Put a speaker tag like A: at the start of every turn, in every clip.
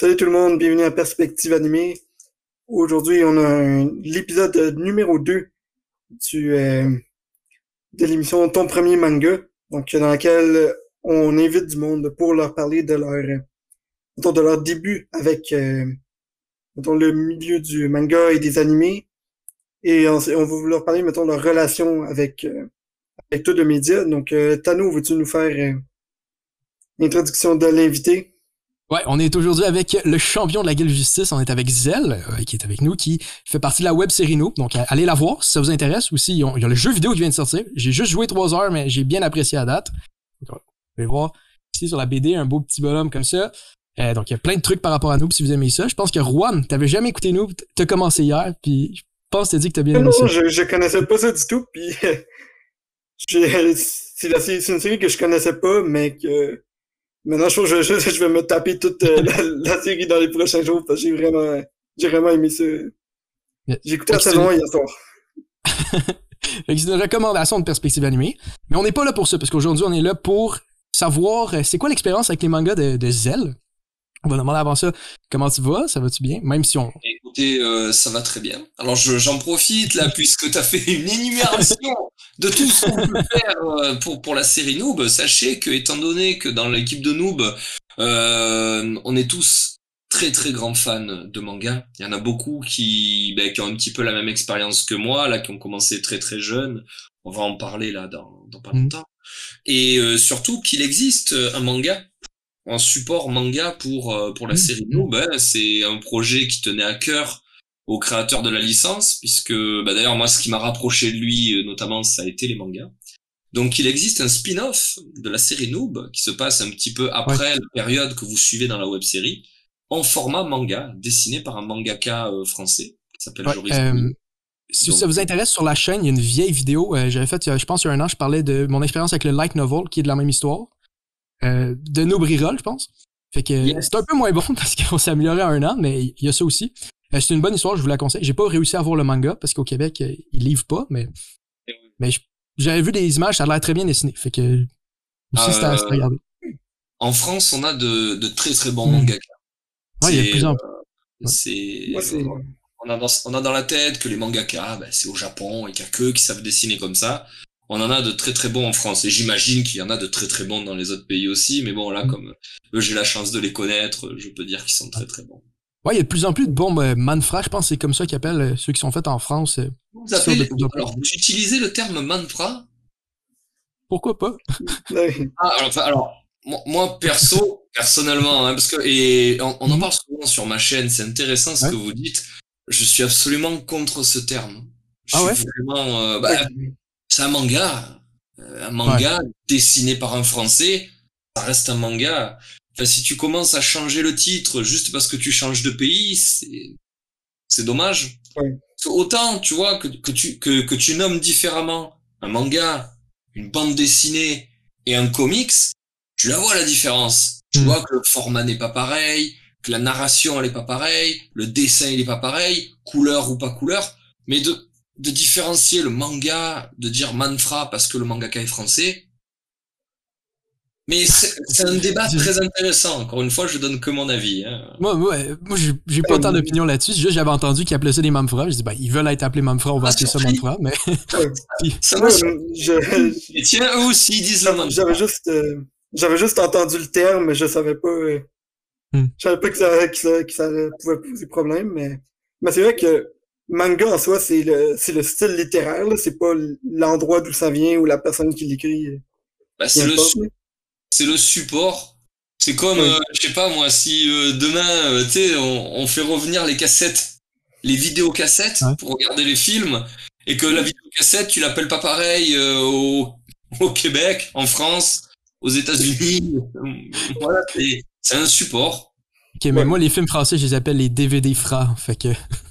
A: Salut tout le monde, bienvenue à Perspective Animée. Aujourd'hui, on a l'épisode numéro 2 du, euh, de l'émission Ton premier manga, donc dans laquelle on invite du monde pour leur parler de leur euh, de leur début avec euh, le milieu du manga et des animés. Et on, on va leur parler, mettons, leur relation avec, euh, avec tout le média. Donc, euh, Tano, veux-tu nous faire l'introduction de l'invité?
B: Ouais, on est aujourd'hui avec le champion de la guilde justice. On est avec Zell, euh, qui est avec nous, qui fait partie de la web série nous. Donc, allez la voir si ça vous intéresse. Aussi, il y a le jeu vidéo qui vient de sortir. J'ai juste joué trois heures, mais j'ai bien apprécié la date. Donc, vous voir ici sur la BD un beau petit bonhomme comme ça. Euh, donc, il y a plein de trucs par rapport à nous si vous aimez ça. Je pense que Juan, t'avais jamais écouté nous, t'as commencé hier, puis je pense que t'as dit que t'as bien aimé
A: non,
B: ça.
A: Je, je connaissais pas ça du tout, puis c'est une série que je connaissais pas, mais que Maintenant, je, je, je, je vais me taper toute euh, la, la, série dans les prochains jours parce que j'ai vraiment, j'ai vraiment aimé ça. J'ai écouté la saison 1 hier soir.
B: c'est une recommandation de perspective animée. Mais on n'est pas là pour ça parce qu'aujourd'hui, on est là pour savoir euh, c'est quoi l'expérience avec les mangas de, de Zell? On va demander avant ça comment tu vas, ça va-tu bien, même si on.
C: Écoutez, euh, ça va très bien. Alors j'en profite là puisque tu as fait une énumération de tout ce qu'on peut faire euh, pour pour la série Noob. Sachez que étant donné que dans l'équipe de Noob, euh, on est tous très très grands fans de manga. Il y en a beaucoup qui ben, qui ont un petit peu la même expérience que moi là, qui ont commencé très très jeunes. On va en parler là dans dans pas longtemps. Et euh, surtout qu'il existe un manga en support manga pour euh, pour la série Noob. Hein. C'est un projet qui tenait à cœur au créateur de la licence, puisque bah, d'ailleurs moi ce qui m'a rapproché de lui euh, notamment ça a été les mangas. Donc il existe un spin-off de la série Noob qui se passe un petit peu après la période que vous suivez dans la web série en format manga dessiné par un mangaka euh, français qui s'appelle
B: ouais,
C: Joris.
B: Euh, si ça vous intéresse sur la chaîne, il y a une vieille vidéo. J'avais fait, je pense, il y a un an, je parlais de mon expérience avec le light novel qui est de la même histoire. Euh, de Nobrirol, je pense. Fait que yes. c'est un peu moins bon parce qu'on s'est amélioré un an, mais il y a ça aussi. Euh, c'est une bonne histoire, je vous la conseille. J'ai pas réussi à voir le manga parce qu'au Québec, euh, ils livrent pas, mais, mais j'avais vu des images, ça a l'air très bien dessiné. Fait que aussi, c'était à regarder.
C: En France, on a de, de très très bons mmh. mangaka.
B: Ouais, il y a de plus en plus.
C: C'est. on, a dans, on a dans la tête que les mangaka, ben, c'est au Japon et qu'il y a que qui savent dessiner comme ça on en a de très très bons en France et j'imagine qu'il y en a de très très bons dans les autres pays aussi mais bon là
B: Mm.
C: comme eux j'ai la chance de les connaître je peux dire qu'ils sont très très bons.
B: Ouais il y a de plus en plus de bons euh, manfra je pense c'est comme ça qu'ils appellent euh, ceux qui sont faits en France euh,
C: vous appelez, alors vous utilisez le terme manfra
B: pourquoi pas?
C: Ah, alors, enfin, alors moi perso personnellement hein, parce que et on, on en parle souvent sur ma chaîne c'est intéressant ce
B: Ouais.
C: que vous dites. Je suis absolument contre ce terme. Je
B: Ah
C: suis
B: ouais?
C: vraiment euh, bah, c'est un manga. Euh, un manga dessiné par un Français, ça reste un manga. Enfin, si tu commences à changer le titre juste parce que tu changes de pays, c'est, dommage.
A: Ouais.
C: Autant, tu vois, que, que tu, que, que tu nommes différemment un manga, une bande dessinée et un comics, tu la vois la différence. Tu
B: Mm.
C: vois que le format n'est pas pareil, que la narration elle est pas pareille, le dessin il est pas pareil, couleur ou pas couleur, mais de, de différencier le manga, de dire manfra parce que le mangaka est français. Mais c'est un débat très intéressant. Encore une fois, je donne que mon avis. Hein.
B: moi moi, moi j'ai pas tant d'opinion là-dessus juste j'avais entendu qu'ils appelaient ça des manfra je dis ben ils veulent être appelés manfra on va
C: Ah,
B: appeler ça manfra mais
C: Ça
A: je-
C: Et tiens, eux aussi ils disent le manfra.
A: J'avais juste, euh, j'avais juste entendu le terme, mais je savais pas, euh,
B: Hmm.
A: je savais pas que ça, que ça, que ça pouvait poser problème, mais, mais c'est vrai que manga en soi, c'est le, c'est le style littéraire, là, c'est pas l'endroit d'où ça vient ou la personne qui l'écrit. euh,
C: Bah, c'est le, su- c'est le support. C'est comme,
A: Oui.
C: euh, je sais pas moi, si euh, demain, euh, tu sais, on, on fait revenir les cassettes, les vidéocassettes
B: Ouais.
C: pour regarder les films, et que la vidéocassette, tu l'appelles pas pareil euh, au, au Québec, en France, aux États-Unis. voilà, c'est c'est un support.
B: ok mais
A: Ouais.
B: moi les films français je les appelle les DVD fra fait que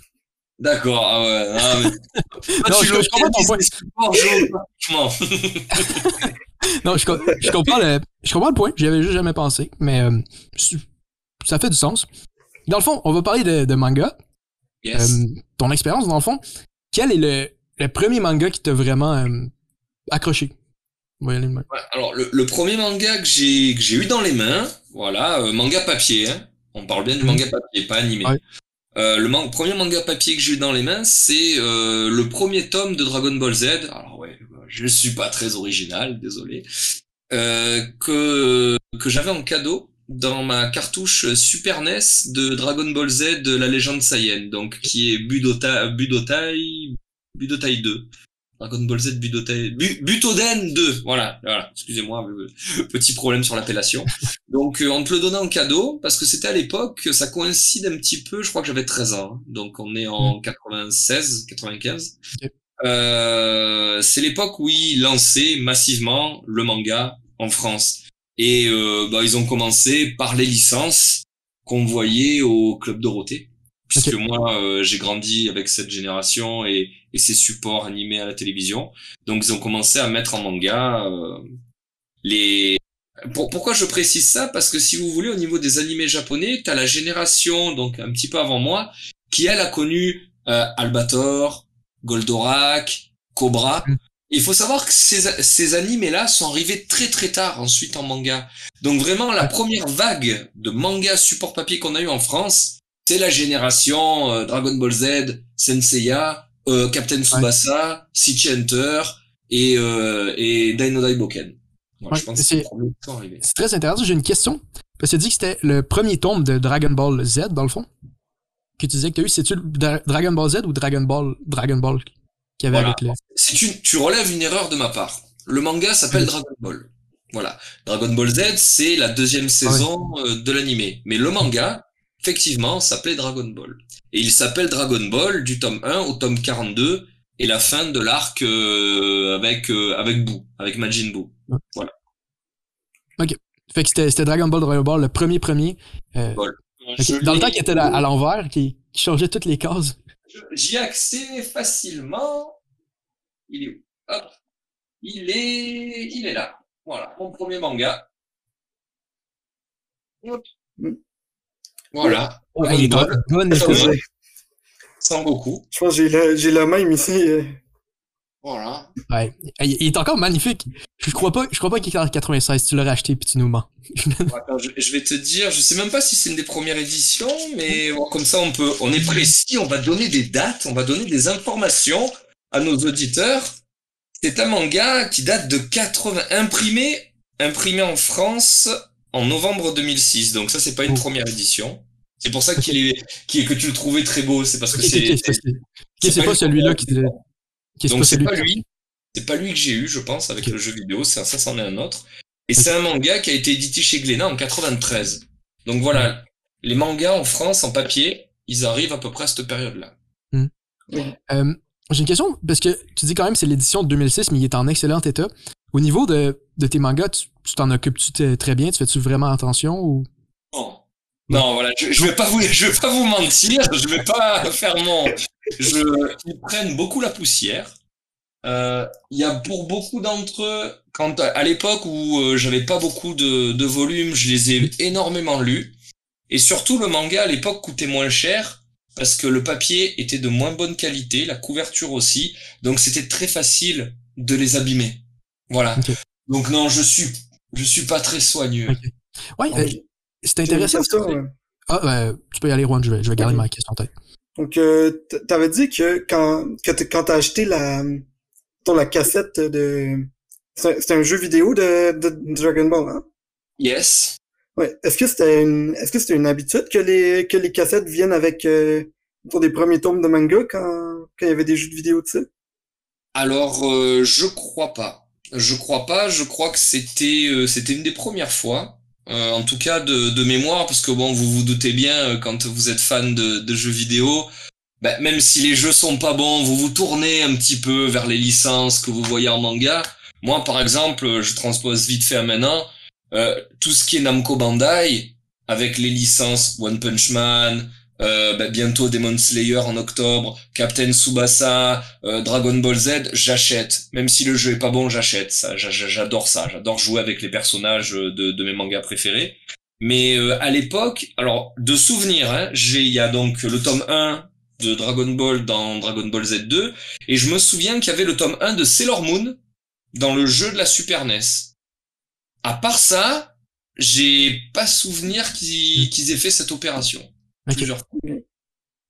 C: D'accord, ah ouais. Ah, mais... Toi,
B: Non,
C: tu
B: je- je comprends ton point. non je, co- je comprends le je comprends le point j'y avais juste jamais pensé mais euh, ça fait du sens dans le fond on va parler de, de manga
C: Yes.
B: Euh, ton expérience dans le fond quel est le, le premier manga qui t'a vraiment euh, accroché?
C: Ouais, alors le, le premier manga que j'ai que j'ai eu dans les mains, voilà, euh, manga papier, hein, On parle bien du manga papier, pas animé. Euh, le premier manga papier que j'ai eu dans les mains, c'est euh, le premier tome de Dragon Ball Z. Alors ouais, je suis pas très original, désolé. Euh, que que j'avais en cadeau dans ma cartouche Super NES de Dragon Ball Z, de la légende Saiyan, donc qui est Budotai, Budotai, Budotai 2. Dragon Ball Z Butoden 2, voilà, voilà, excusez-moi, petit problème sur l'appellation. Donc euh, on te le donnait en cadeau, parce que c'était à l'époque, ça coïncide un petit peu, je crois que j'avais 13 ans, hein. donc on est en 96, 95. Euh, c'est l'époque où ils lançaient massivement le manga en France. Et euh, bah, ils ont commencé par les licences qu'on voyait au Club Dorothée puisque moi euh, j'ai grandi avec cette génération et, et ces supports animés à la télévision. Donc ils ont commencé à mettre en manga euh, les. pourquoi je précise ça? Parce que si vous voulez, au niveau des animés japonais, t'as la génération donc un petit peu avant moi qui elle a connu euh, Albator, Goldorak, Cobra. Mm. Il faut savoir que ces, ces animés-là sont arrivés très très tard ensuite en manga. Donc vraiment la première vague de manga support papier qu'on a eu en France, c'est la génération euh, Dragon Ball Z, Senseiya, euh, Captain Tsubasa, City Hunter et, euh, et Dino Daiboken.
B: c'est très intéressant. J'ai une question. Parce que tu dis que c'était le premier tome de Dragon Ball Z, dans le fond. Que tu disais que tu as eu, c'est-tu Dragon Ball Z ou Dragon Ball Dragon Ball qui avait avec le...
C: une, tu relèves une erreur de ma part. Le manga s'appelle Dragon Ball. Voilà. Dragon Ball Z, c'est la deuxième ah saison de l'animé. Mais le manga, effectivement, s'appelait Dragon Ball. Et il s'appelle Dragon Ball du tome 1 au tome 42 et la fin de l'arc euh, avec euh, avec Boo, avec Majin Buu. Voilà.
B: Ok. Fait que c'était Dragon Ball Dragon Ball, le premier premier. Euh, Dans le temps qu'il était à, l'envers, qui, changeait toutes les cases.
C: J'y ai accès facilement. Il est où? Hop. Il est il est là. Voilà, mon premier manga. Hop. Mm. Voilà. il est bonne, Sans beaucoup.
A: Je pense que j'ai la, même ici. Euh.
C: Voilà.
B: Ouais. Il est encore magnifique. Je crois pas, je crois pas qu'il est en 96. Tu l'as racheté puis tu nous mens.
C: je, vais te dire, je sais même pas si c'est une des premières éditions, mais comme ça on peut, on est précis, on va donner des dates, on va donner des informations à nos auditeurs. C'est un manga qui date de 80, imprimé, imprimé en France en novembre 2006. Donc ça, c'est pas une oh. première édition. C'est pour ça qu'il est, que tu le trouvais très beau. C'est parce que c'est.
B: C'est pas, celui-là qui.
C: Donc c'est pas lui. C'est pas lui que j'ai eu, je pense, avec le jeu vidéo. Ça, ça c'en est un autre. Et c'est un manga qui a été édité chez Glénat en 93. Donc voilà, les mangas en France en papier, ils arrivent à peu près à cette période-là.
B: Hmm. Euh, j'ai une question, parce que tu dis quand même c'est l'édition de 2006, mais il est en excellent état. Au niveau de, de tes mangas, tu t'en occupes-tu très bien? Tu fais-tu vraiment attention ou?
C: Non. Non, voilà, je, je vais pas vous, je vais pas vous mentir, je vais pas faire mon, je, ils prennent beaucoup la poussière. Euh, il y a pour beaucoup d'entre eux, à l'époque où euh, j'avais pas beaucoup de, de volume, je les ai énormément lus. Et surtout, le manga à l'époque coûtait moins cher parce que le papier était de moins bonne qualité, la couverture aussi, donc c'était très facile de les abîmer. Voilà. Donc non, je suis, je suis pas très soigneux.
B: Ouais, euh, c'est intéressant. Ah, ben, tu peux y aller, Juan, je vais, je vais garder ma question en tête.
A: Donc, euh, t'avais dit que quand, quand t'as acheté la, ton, la cassette de, c'est un jeu vidéo de, de Dragon Ball, hein?
C: Yes.
A: Ouais. Est-ce que c'était une, est-ce que c'était une habitude que les, que les cassettes viennent avec, euh, pour des premiers tomes de manga quand, quand il y avait des jeux de vidéo de ça?
C: Alors, euh, je crois pas. Je crois pas. Je crois que c'était euh, c'était une des premières fois. Euh, en tout cas de, de mémoire, parce que bon, vous vous doutez bien, euh, quand vous êtes fan de, de jeux vidéo, ben, même si les jeux sont pas bons, vous vous tournez un petit peu vers les licences que vous voyez en manga. Moi, par exemple, je transpose vite fait à maintenant, euh, tout ce qui est Namco Bandai, avec les licences One Punch Man, euh, bah, bientôt Demon Slayer en octobre, Captain Tsubasa, euh, Dragon Ball Z, j'achète. Même si le jeu est pas bon, j'achète. Ça, j'adore ça. J'adore jouer avec les personnages de, de mes mangas préférés. Mais euh, à l'époque, alors de souvenirs, hein, j'ai il y a donc le tome 1 de Dragon Ball dans Dragon Ball Z2 et je me souviens qu'il y avait le tome 1 de Sailor Moon dans le jeu de la Super NES. À part ça, j'ai pas souvenir qu'ils aient fait cette opération. Plusieurs fois.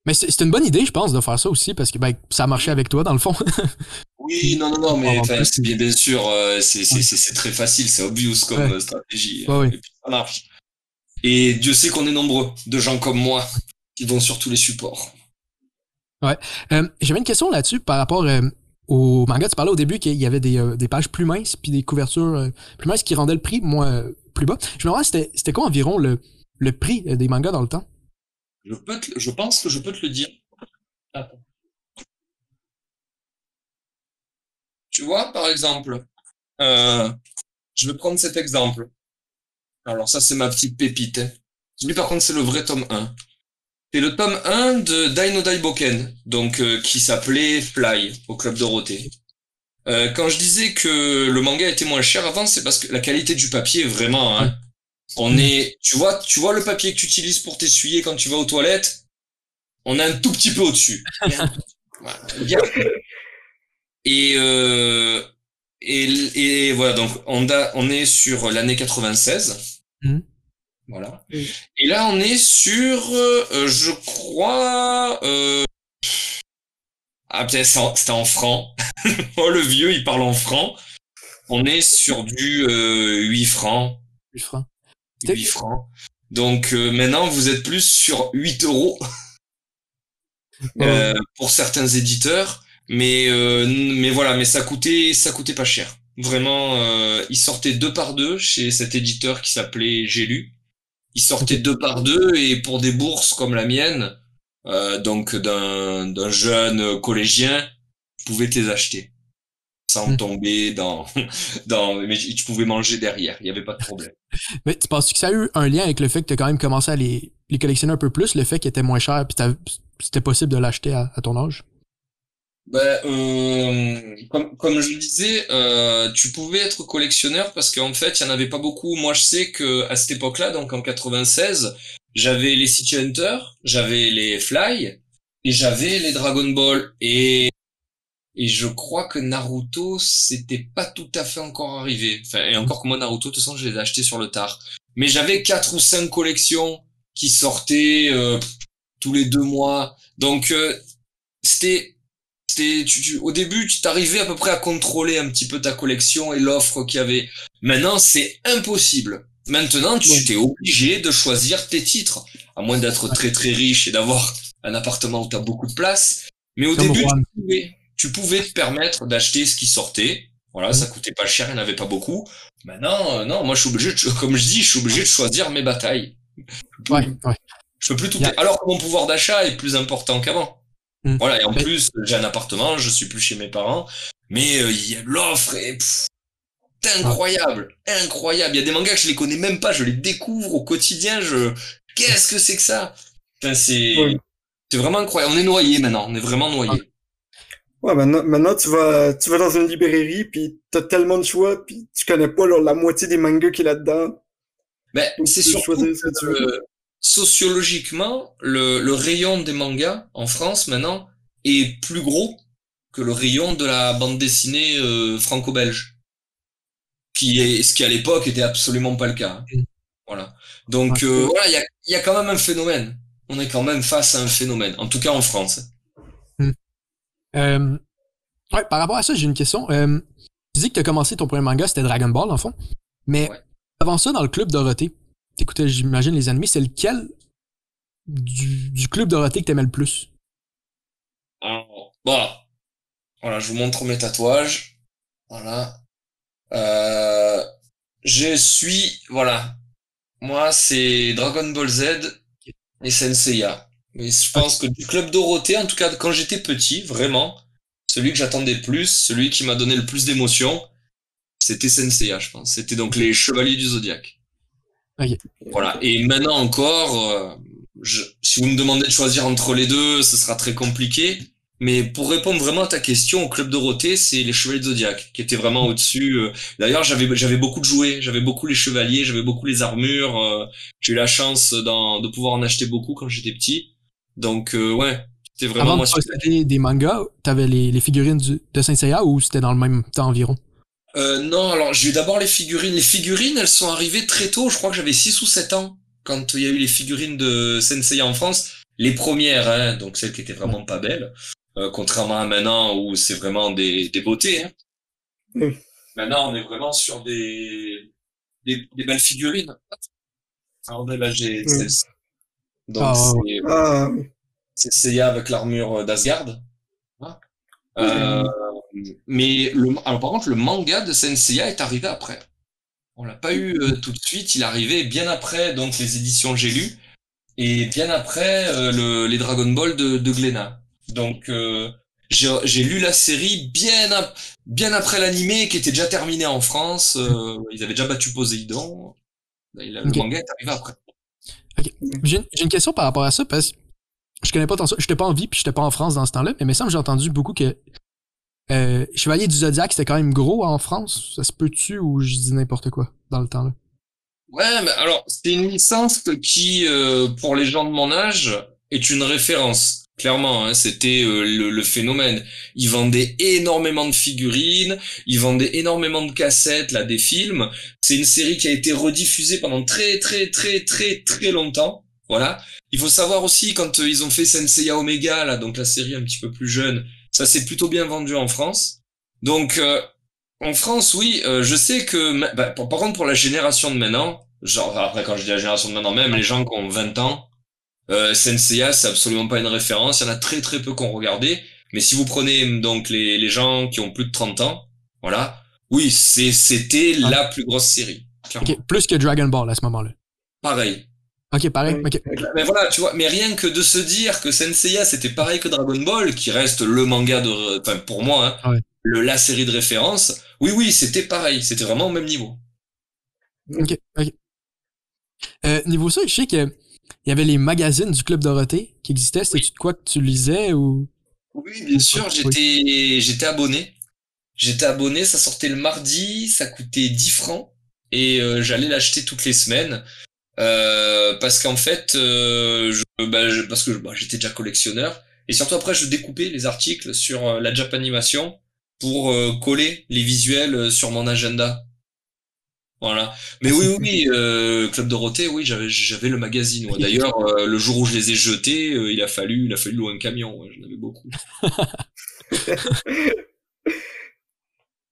B: Mais c'est une bonne idée, je pense, de faire ça aussi, parce que ben, ça a marché avec toi, dans le fond.
C: oui, non, non, non, mais bien, bien sûr, euh, c'est très facile, c'est obvious comme stratégie. et puis ça marche. Et Dieu sait qu'on est nombreux de gens comme moi qui vont sur tous les supports.
B: Ouais. Euh, J'avais une question là-dessus par rapport euh, au manga. Tu parlais au début qu'il y avait des, euh, pages plus minces puis des couvertures euh, plus minces qui rendaient le prix moins plus bas. Je me demandais c'était quoi environ le, le prix des mangas dans le temps?
C: Je, peux je pense que je peux te le dire. Tu vois, par exemple, je vais prendre cet exemple. Alors ça, c'est ma petite pépite. Lui, par contre, c'est le vrai tome 1. C'est le tome 1 de Dino Daiboken, donc euh, qui s'appelait Fly au Club Dorothée. Euh, quand je disais que le manga était moins cher avant, c'est parce que la qualité du papier est vraiment. Hein, on est, tu vois, tu vois le papier que tu utilises pour t'essuyer quand tu vas aux toilettes? On est un tout petit peu au-dessus. Bien. Et, euh, et et voilà donc on a on est sur l'année 96. Mmh. Voilà. Et là, on est sur, euh, je crois, euh... ah peut-être c'était en francs. oh le vieux, il parle en francs. On est sur du euh, 8 francs.
B: 8 francs.
C: 8 francs. Donc euh, maintenant, vous êtes plus sur 8 euros euh, pour certains éditeurs. Mais mais voilà, mais ça coûtait ça coûtait pas cher. Vraiment, euh, il sortait deux par deux chez cet éditeur qui s'appelait J'ai lu. Il sortait deux par deux et pour des bourses comme la mienne, euh, donc d'un jeune collégien, tu pouvais te les acheter sans hmm. tomber dans dans mais tu pouvais manger derrière, il y avait pas de problème.
B: mais tu penses que ça a eu un lien avec le fait que tu as quand même commencé à les, les collectionner un peu plus, le fait qu'il était moins cher puis c'était possible de l'acheter à, à ton âge?
C: Ben, euh, comme, comme je disais, euh, tu pouvais être collectionneur parce qu'en fait, il y en avait pas beaucoup. Moi, je sais que à cette époque-là, donc en 96, j'avais les City Hunter, j'avais les Fly et j'avais les Dragon Ball et et je crois que Naruto c'était pas tout à fait encore arrivé. Enfin, et encore que moi Naruto, de toute façon, je les ai achetés sur le tard. Mais j'avais quatre ou cinq collections qui sortaient euh, tous les deux mois. Donc euh, c'était tu, au début, tu t'arrivais à peu près à contrôler un petit peu ta collection et l'offre qu'il y avait. Maintenant, c'est impossible. Maintenant, tu t'es obligé de choisir tes titres, à moins d'être très très riche et d'avoir un appartement où tu as beaucoup de place. Mais au début, tu pouvais, tu pouvais, te permettre d'acheter ce qui sortait. Voilà, ça coûtait pas cher, il n'y en avait pas beaucoup. Maintenant, euh, non, moi je suis obligé, de, comme je dis, je suis obligé de choisir mes batailles.
B: Ouais, ouais.
C: Je peux plus tout. Alors que mon pouvoir d'achat est plus important qu'avant. Mm. Voilà, et en plus, j'ai un appartement, je suis plus chez mes parents, mais euh, il y a l'offre et c'est incroyable, incroyable. Il y a des mangas que je les connais même pas, je les découvre au quotidien, je qu'est-ce que c'est que ça? Enfin, c'est c'est vraiment incroyable. On est noyé maintenant, on est vraiment noyé.
A: Ouais, maintenant, maintenant tu vas tu vas dans une librairie puis t'as tellement de choix puis tu connais pas la moitié des mangas qui est là-dedans.
C: Ben, c'est surtout que, sociologiquement, le, le, rayon des mangas en France maintenant est plus gros que le rayon de la bande dessinée euh, franco-belge, qui est ce qui à l'époque était absolument pas le cas. Hein. Voilà. Donc euh, voilà, il y a, y a, quand même un phénomène. On est quand même face à un phénomène, en tout cas en France.
B: Hmm. Euh, ouais, par rapport à ça, j'ai une question. Euh, tu dis que tu as commencé ton premier manga, c'était Dragon Ball, en fond. Mais avant ça, dans le club Dorothée, t'écoutais, j'imagine, les animés, c'est lequel du, du club Dorothée que t'aimais le plus?
C: Alors, voilà. Voilà, je vous montre mes tatouages. Voilà. Euh, je suis, voilà. Moi, c'est Dragon Ball Z et Senseiya. Mais je pense que du club Dorothée, en tout cas, quand j'étais petit, vraiment, celui que j'attendais le plus, celui qui m'a donné le plus d'émotion, c'était Senseiya, je pense. C'était donc les Chevaliers du Zodiaque. Voilà. Et maintenant encore, euh, je, si vous me demandez de choisir entre les deux, ce sera très compliqué. Mais pour répondre vraiment à ta question, au club Dorothée, c'est les Chevaliers de Zodiac qui étaient vraiment au-dessus. Euh. D'ailleurs, j'avais j'avais beaucoup de jouets, j'avais beaucoup les chevaliers, j'avais beaucoup les armures. Euh. J'ai eu la chance de pouvoir en acheter beaucoup quand j'étais petit. Donc ouais, c'était vraiment
B: Avant moi. De des mangas, t'avais les, les figurines de Saint Seiya ou c'était dans le même temps environ?
C: Euh, Non, alors j'ai eu d'abord les figurines. Les figurines, elles sont arrivées très tôt. Je crois que j'avais 6 ou 7 ans quand il y a eu les figurines de Sensei en France. Les premières, hein, donc celles qui étaient vraiment pas belles. Euh, contrairement à maintenant où c'est vraiment des, des beautés. Hein. Maintenant, on est vraiment sur des, des, des belles figurines. Alors là, j'ai Donc ah, c'est ah. c'est Seiya avec l'armure d'Asgard. Hein. Euh, mais le, alors par contre, le manga de Senseiya est arrivé après. On l'a pas eu euh, tout de suite. Il est arrivé bien après donc les éditions J'ai lu et bien après euh, le, les Dragon Ball de, de Glénat. Donc euh, j'ai lu la série bien bien après l'animé qui était déjà terminé en France. Euh, ils avaient déjà battu Poséidon. Le manga est arrivé après.
B: J'ai une question par rapport à ça parce que je connais pas tant ça. J'étais pas en vie puis j'étais pas en France dans ce temps-là, mais il me semble j'ai entendu beaucoup que euh, Chevalier du Zodiac c'était quand même gros en France. Ça se peut-tu ou je dis n'importe quoi dans le temps-là?
C: Ouais, mais alors c'est une licence qui, euh, pour les gens de mon âge, est une référence. Clairement, hein, c'était euh, le, phénomène. Ils vendaient énormément de figurines, ils vendaient énormément de cassettes, là, des films. C'est une série qui a été rediffusée pendant très, très, très, très, très longtemps. Voilà. Il faut savoir aussi quand euh, ils ont fait Senseiya Omega, là, donc la série un petit peu plus jeune, ça s'est plutôt bien vendu en France. Donc, euh, en France, oui, je sais que, bah, par contre, pour la génération de maintenant, genre après quand je dis la génération de maintenant, même les gens qui ont 20 ans, euh, Senseiya, c'est absolument pas une référence. Il y en a très très peu qui ont regardé. Mais si vous prenez donc les, les gens qui ont plus de 30 ans, voilà, oui, c'est c'était ah. la plus grosse série.
B: plus que Dragon Ball à ce moment-là.
C: Pareil.
B: Ok, pareil.
C: Mais voilà, tu vois, mais rien que de se dire que Senseiya c'était pareil que Dragon Ball, qui reste le manga de, enfin pour moi, hein, le la série de référence. Oui, oui, c'était pareil, c'était vraiment au même niveau.
B: Ok, ok. Euh, niveau ça, je sais que il y avait les magazines du Club Dorothée qui existaient. C'était-tu de quoi que tu lisais ou?
C: Oui, bien sûr, j'étais, j'étais abonné. J'étais abonné, ça sortait le mardi, ça coûtait 10 francs et euh, j'allais l'acheter toutes les semaines. Euh, parce qu'en fait, euh, je, bah, parce que bah, j'étais déjà collectionneur et surtout après je découpais les articles sur la Japanimation pour coller les visuels sur mon agenda. Voilà. Mais oui, oui, euh, Club Dorothée, oui, j'avais, j'avais le magazine. D'ailleurs, euh, le jour où je les ai jetés, euh, il a fallu, il a fallu louer un camion. J'en avais beaucoup.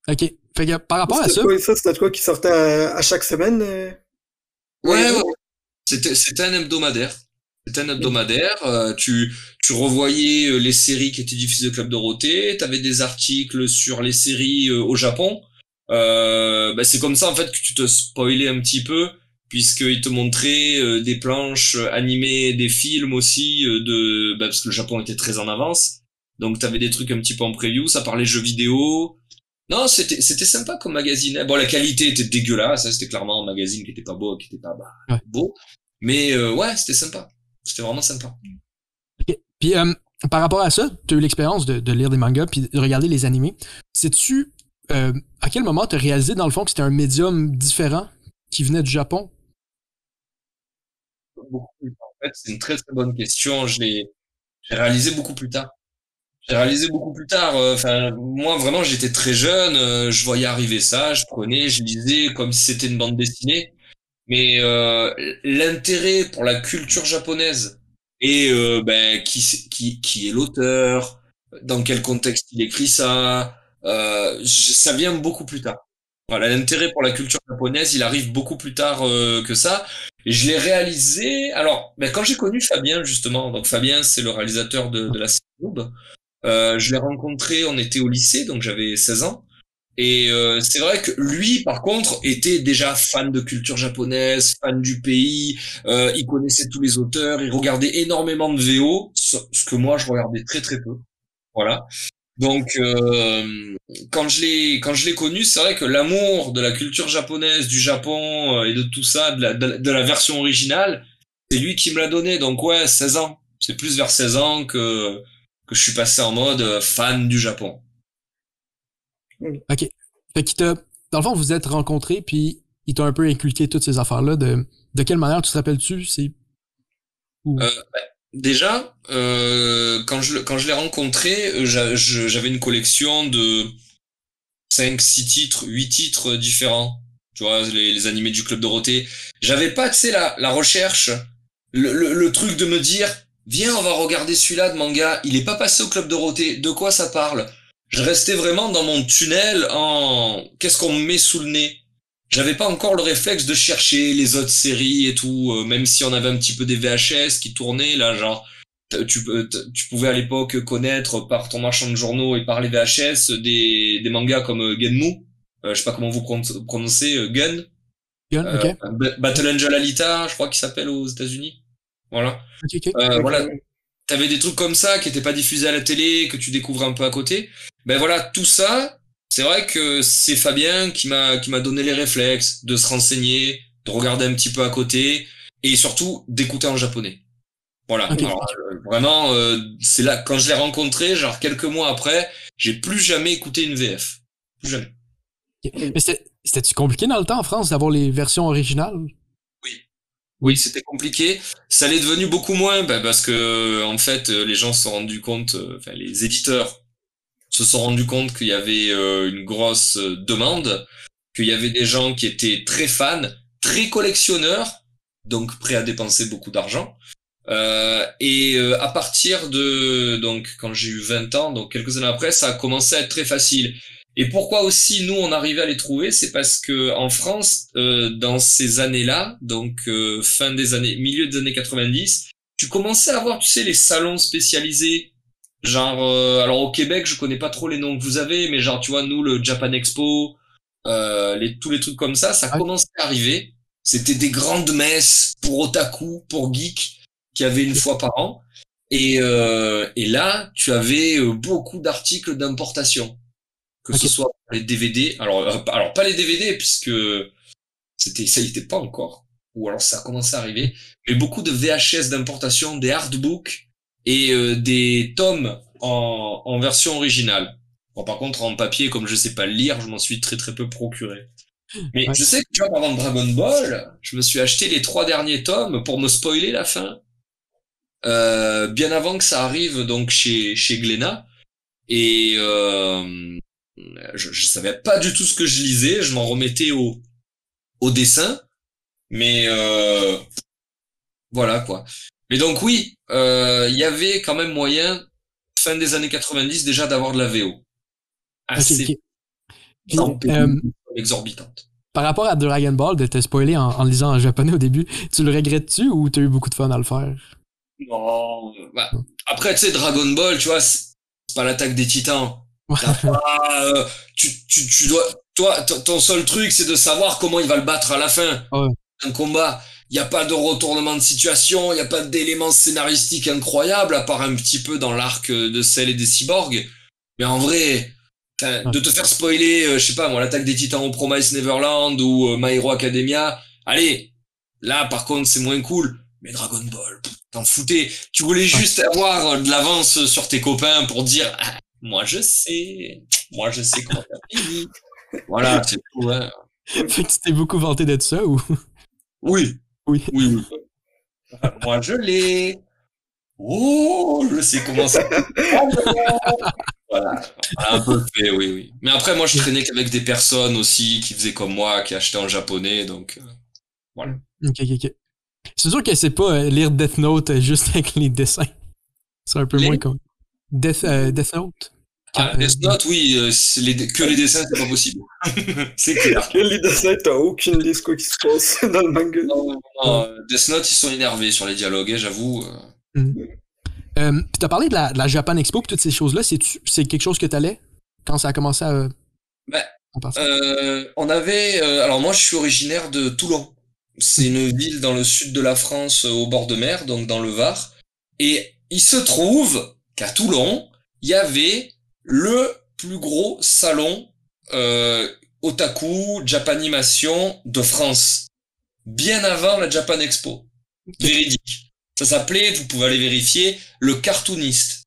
B: ok. Par rapport
A: à
B: ça.
A: C'était quoi qui sortait à, chaque semaine?
C: Euh? Ouais, ouais. C'était, un hebdomadaire. C'était un hebdomadaire. tu, tu revoyais les séries qui étaient diffusées au Club Dorothée. T'avais des articles sur les séries au Japon. Euh, bah, c'est comme ça en fait que tu te spoilais un petit peu puisqu'il te montrait euh, des planches animées, des films aussi euh, de bah, parce que le Japon était très en avance. Donc t'avais des trucs un petit peu en preview, ça parlait jeux vidéo. Non, c'était c'était sympa comme magazine. Hein. Bon, la qualité était dégueulasse, ça c'était clairement un magazine qui était pas beau, qui était pas bah, beau. Mais ouais, c'était sympa. C'était vraiment sympa.
B: Puis par rapport à ça, tu as eu l'expérience de, de, lire des mangas puis de regarder les animés. C'est-tu euh, à quel moment t'as réalisé dans le fond que c'était un médium différent qui venait du Japon?
C: En fait, c'est une très très bonne question. Je l'ai, j'ai réalisé beaucoup plus tard. J'ai réalisé beaucoup plus tard. Euh, enfin, moi vraiment, j'étais très jeune. Euh, je voyais arriver ça, je prenais, je lisais comme si c'était une bande dessinée. Mais l'intérêt pour la culture japonaise et ben qui qui qui est l'auteur, dans quel contexte il écrit ça, euh, ça vient beaucoup plus tard. Voilà, l'intérêt pour la culture japonaise, il arrive beaucoup plus tard euh, que ça. Et je l'ai réalisé. Alors, ben, quand j'ai connu Fabien justement, donc Fabien, c'est le réalisateur de, de la série euh, je l'ai rencontré, on était au lycée, donc j'avais 16 ans. Et euh, c'est vrai que lui, par contre, était déjà fan de culture japonaise, fan du pays. Euh, il connaissait tous les auteurs, il regardait énormément de VO, ce que moi je regardais très très peu. Voilà. Donc, euh, quand je l'ai quand je l'ai connu, c'est vrai que l'amour de la culture japonaise, du Japon euh, et de tout ça, de la, de, la version originale, c'est lui qui me l'a donné. Donc ouais, 16 ans. C'est plus vers 16 ans que que je suis passé en mode euh, fan du Japon.
B: Ok. Fait qu'il t'a, dans le fond, vous êtes rencontrés, puis il t'a un peu inculqué toutes ces affaires-là. De, de quelle manière tu te rappelles-tu C'est
C: euh, ben, Déjà, euh, quand je quand je l'ai rencontré, euh, j'avais une collection de 5, 6 titres, 8 titres différents. Tu vois, les, les animés du Club Dorothée. J'avais pas, tu sais, la, la recherche, le, le, le, truc de me dire, viens, on va regarder celui-là de manga. Il est pas passé au Club Dorothée. De quoi ça parle? Je restais vraiment dans mon tunnel en qu'est-ce qu'on me met sous le nez? J'avais pas encore le réflexe de chercher les autres séries et tout, euh, même si on avait un petit peu des VHS qui tournaient là, genre tu, tu pouvais à l'époque connaître par ton marchand de journaux et par les VHS des, des mangas comme euh, Genmu, euh, je sais pas comment vous prononcez, Gun,
B: Gun ok.
C: Battle Angel Alita, je crois qu'il s'appelle aux États-Unis. Voilà. Okay, okay. voilà. T'avais des trucs comme ça qui étaient pas diffusés à la télé, que tu découvres un peu à côté. Ben voilà, tout ça, c'est vrai que c'est Fabien qui m'a qui m'a donné les réflexes de se renseigner, de regarder un petit peu à côté et surtout d'écouter en japonais. Voilà. Alors, euh, vraiment, euh, c'est là quand je l'ai rencontré, genre quelques mois après, j'ai plus jamais écouté une VF. Plus jamais.
B: Mais c'était-tu compliqué dans le temps en France d'avoir les versions originales?
C: Oui, c'était compliqué. Ça l'est devenu beaucoup moins bah, parce que en fait, les gens se sont rendus compte, euh, enfin les éditeurs se sont rendus compte qu'il y avait une grosse demande, qu'il y avait des gens qui étaient très fans, très collectionneurs, donc prêts à dépenser beaucoup d'argent. Euh, et euh, à partir de donc quand j'ai eu 20 ans, donc quelques années après, ça a commencé à être très facile. Et pourquoi aussi nous on arrivait à les trouver, c'est parce que en France, euh, dans ces années-là, donc euh, fin des années, milieu des années 90, tu commençais à avoir, tu sais, les salons spécialisés. Genre, alors au Québec, je connais pas trop les noms que vous avez, mais genre tu vois nous le Japan Expo, les tous les trucs comme ça, ça commençait à arriver. C'était des grandes messes pour otaku, pour geeks qui avait une fois par an. Et, euh, et là, tu avais euh, beaucoup d'articles d'importation, que ce soit les DVD. Alors, euh, alors pas les DVD puisque c'était ça n'était pas encore, ou alors ça a commencé à arriver. Mais beaucoup de VHS d'importation, des artbooks et euh, des tomes en, en version originale. Bon, par contre, en papier, comme je sais pas le lire, je m'en suis très très peu procuré. Mais je sais que tu vois, par Dragon Ball, je me suis acheté les trois derniers tomes pour me spoiler la fin. Euh, bien avant que ça arrive donc chez chez Glénat et euh, je, je savais pas du tout ce que je lisais, je m'en remettais au au dessin, mais euh, voilà quoi. Mais donc oui, euh, il y avait quand même moyen fin des années 90 déjà d'avoir de la VO assez
B: euh,
C: exorbitante.
B: Par rapport à Dragon Ball, de te spoiler en, en lisant en japonais au début, tu le regrettes-tu ou tu as eu beaucoup de fun à le faire?
C: Non. Bah, après, tu sais, Dragon Ball, tu vois, c'est pas l'attaque des titans. Pas, euh, tu, tu, tu dois, toi, ton seul truc, c'est de savoir comment il va le battre à la fin.
B: Ouais.
C: Un combat. Il n'y a pas de retournement de situation, il n'y a pas d'éléments scénaristiques incroyables, à part un petit peu dans l'arc de celle et des cyborgs. Mais en vrai, ouais. de te faire spoiler, euh, je sais pas moi, l'attaque des titans au Promise Neverland ou euh, My Hero Academia, allez, là par contre c'est moins cool. Mais Dragon Ball, t'en foutais. Tu voulais juste avoir de l'avance sur tes copains pour dire ah, moi je sais, moi je sais comment t'as fini. Voilà, c'est tout. Hein.
B: Fait que tu t'es beaucoup vanté d'être ça ou?
C: Oui.
B: Oui.
C: Oui. oui. moi je l'ai. Oh, je sais comment ça. voilà, un peu fait, oui, oui. Mais après, moi, je traînais qu'avec des personnes aussi qui faisaient comme moi, qui achetaient en japonais, donc euh, voilà.
B: Ok, ok, ok. C'est sûr que c'est pas euh, lire Death Note euh, juste avec les dessins. C'est un peu les... moins comme. Death, euh, Death Note?
C: Ah, Death Note, oui, les, que les dessins, c'est pas possible. c'est clair.
A: Que les dessins, t'as aucune idée de ce qui se passe dans le manga.
C: Non, non, non. Death Note, ils sont énervés sur les dialogues, hein, j'avoue.
B: Mm. Euh, puis t'as parlé de la, de la, Japan Expo et toutes ces choses-là. C'est quelque chose que t'allais quand ça a commencé à.
C: Ben, euh, on avait. Euh, alors moi, je suis originaire de Toulon. C'est une ville dans le sud de la France, au bord de mer, donc dans le Var. Et il se trouve qu'à Toulon, il y avait le plus gros salon euh, otaku, japanimation de France. Bien avant la Japan Expo. Véridique. Ça s'appelait, vous pouvez aller vérifier, le cartooniste.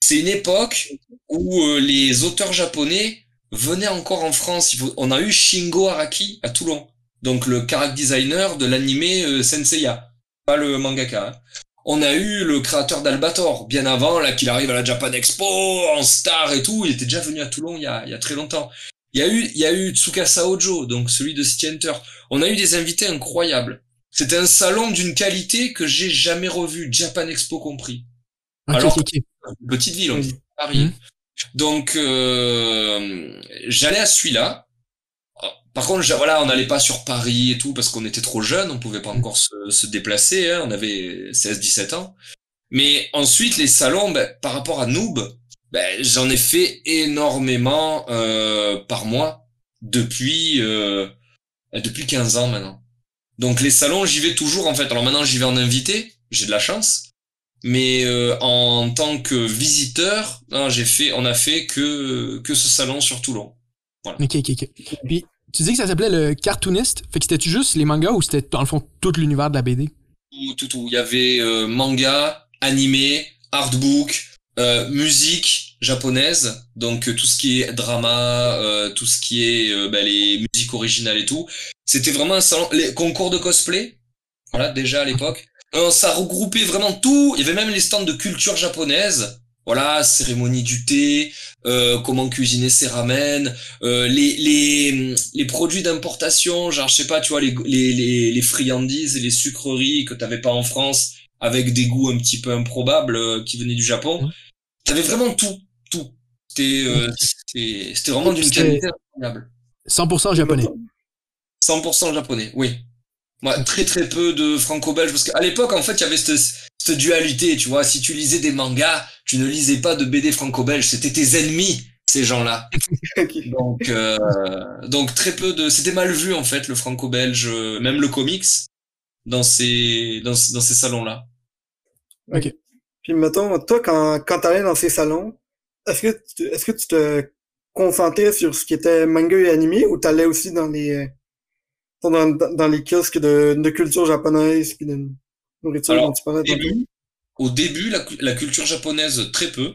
C: C'est une époque où euh, les auteurs japonais venaient encore en France. On a eu Shingo Araki à Toulon donc le character designer de l'animé euh, Senseiya, pas le mangaka. Hein. On a eu le créateur d'Albator, bien avant, là, qu'il arrive à la Japan Expo, en star et tout. Il était déjà venu à Toulon il y a, il y a très longtemps. Il y a eu, il y a eu Tsukasa Ojo, donc celui de City Hunter. On a eu des invités incroyables. C'était un salon d'une qualité que j'ai jamais revu, Japan Expo compris. Alors, petite ville, on dit Paris. Mmh. Donc, euh, j'allais à celui-là. Par contre, voilà, on n'allait pas sur Paris et tout parce qu'on était trop jeunes, on pouvait pas encore se, déplacer, hein, on avait 16-17 ans. Mais ensuite, les salons, ben, par rapport à Noob, ben, j'en ai fait énormément euh, par mois depuis euh, depuis 15 ans maintenant. Donc les salons, j'y vais toujours en fait. Alors maintenant, j'y vais en invité, j'ai de la chance. Mais euh, en tant que visiteur, j'ai fait, on a fait que que ce salon sur Toulon.
B: Voilà. Ok, ok, ok. Puis tu dis que ça s'appelait le cartooniste? Fait que c'était juste les mangas ou c'était dans le fond tout l'univers de la BD?
C: Tout, tout, tout. Il y avait euh, manga, animé, artbook, euh, musique japonaise, donc tout ce qui est drama, euh, tout ce qui est euh, bah, les musiques originales et tout. C'était vraiment un salon, les concours de cosplay, voilà déjà à l'époque. ça regroupait vraiment tout. Il y avait même les stands de culture japonaise. Voilà, cérémonie du thé, euh, comment cuisiner ses ramen, euh, les, les, les produits d'importation, genre je sais pas, tu vois, les, les, les, friandises et les sucreries que t'avais pas en France, avec des goûts un petit peu improbables euh, qui venaient du Japon. T'avais vraiment tout, tout. C'était euh, c'était vraiment d'une qualité incroyable.
B: 100% japonais.
C: 100% japonais, oui. Moi, très très peu de franco-belge parce qu'à l'époque en fait il y avait cette, cette dualité, tu vois. Si tu lisais des mangas, tu ne lisais pas de BD franco-belge, c'était tes ennemis ces gens-là. donc, euh, donc très peu de, c'était mal vu en fait le franco-belge, euh, même le comics dans ces dans, dans ces salons-là.
A: Ok. Puis mettons, toi quand quand t'allais dans ces salons, est-ce que tu, est-ce que tu te concentrais sur ce qui était manga et animé ou t'allais aussi dans les dans, dans les kiosques de, de culture japonaise puis de nourriture
C: Alors, tu parlais au début, la, culture japonaise, très peu.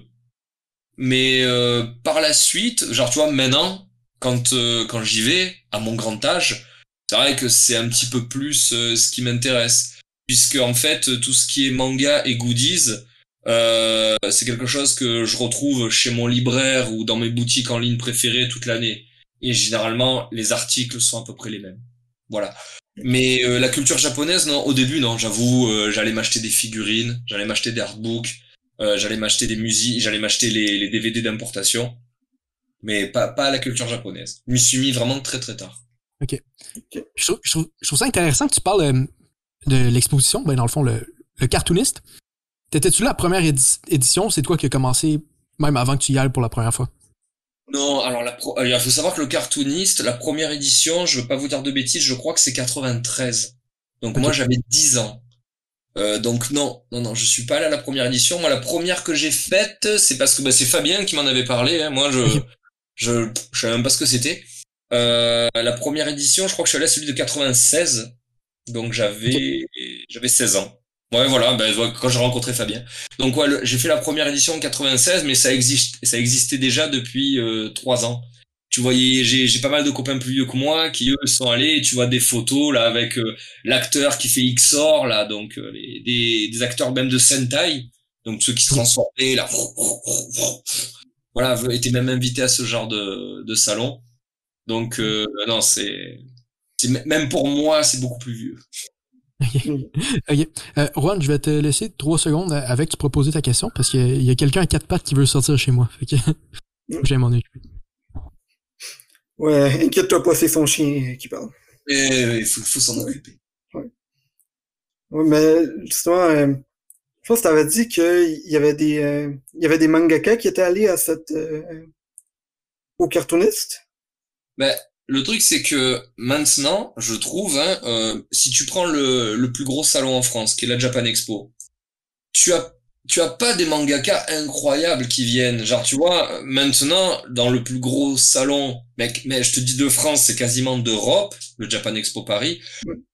C: Mais euh, par la suite, genre, tu vois, maintenant, quand, euh, quand j'y vais, à mon grand âge, c'est vrai que c'est un petit peu plus euh, ce qui m'intéresse. Puisque, en fait, tout ce qui est manga et goodies, c'est quelque chose que je retrouve chez mon libraire ou dans mes boutiques en ligne préférées toute l'année. Et généralement, les articles sont à peu près les mêmes. Voilà. Mais euh, la culture japonaise, non, au début, non, j'avoue, euh, j'allais m'acheter des figurines, j'allais m'acheter des artbooks, euh, j'allais m'acheter des musiques, j'allais m'acheter les, les DVD d'importation, mais pas, pas la culture japonaise. Je m'y suis mis vraiment très très tard.
B: Ok. Je, trouve, je, trouve, ça intéressant que tu parles de l'exposition, ben dans le fond, le, le cartooniste. T'étais-tu la première édition? C'est toi qui as commencé, même avant que tu y ailles pour la première fois?
C: Non, alors la euh, il faut savoir que le cartooniste, la première édition, je veux pas vous dire de bêtises, je crois que c'est 93. Donc moi j'avais 10 ans. Euh, donc non, non, non, je suis pas allé à la première édition. Moi la première que j'ai faite, c'est parce que bah, c'est Fabien qui m'en avait parlé. Hein. Moi je, je, je savais même pas ce que c'était. Euh, la première édition, je crois que je suis allé à celui de 96. Donc j'avais, j'avais 16 ans. Ouais, voilà, ben, quand j'ai rencontré Fabien. Donc, ouais, j'ai fait la première édition en 96, mais ça existe, ça existait déjà depuis euh, trois ans. Tu voyais, j'ai pas mal de copains plus vieux que moi qui eux sont allés. Tu vois des photos là avec euh, l'acteur qui fait XOR là, donc euh, des, des acteurs même de Sentai, donc ceux qui se transformaient là, voilà, étaient même invités à ce genre de, de salon. Donc non, c'est même pour moi, c'est beaucoup plus vieux.
B: Ok. Euh, Juan, je vais te laisser trois secondes avec tu proposer ta question parce qu'il y a, quelqu'un à quatre pattes qui veut sortir chez moi. Fait que j'ai mon
A: Ouais, inquiète-toi pas, c'est son chien qui parle.
C: Il faut, faut s'en occuper.
A: Ouais. ouais. mais justement, euh, je pense que t'avais dit qu'il y avait des euh, il y avait des mangaka qui étaient allés à cette euh, au cartooniste.
C: Ben, le truc, c'est que maintenant, je trouve, hein, euh, si tu prends le, le plus gros salon en France, qui est la Japan Expo, tu as tu as pas des mangaka incroyables qui viennent. Genre, tu vois, maintenant, dans le plus gros salon, mec, mais je te dis de France, c'est quasiment d'Europe, le Japan Expo Paris.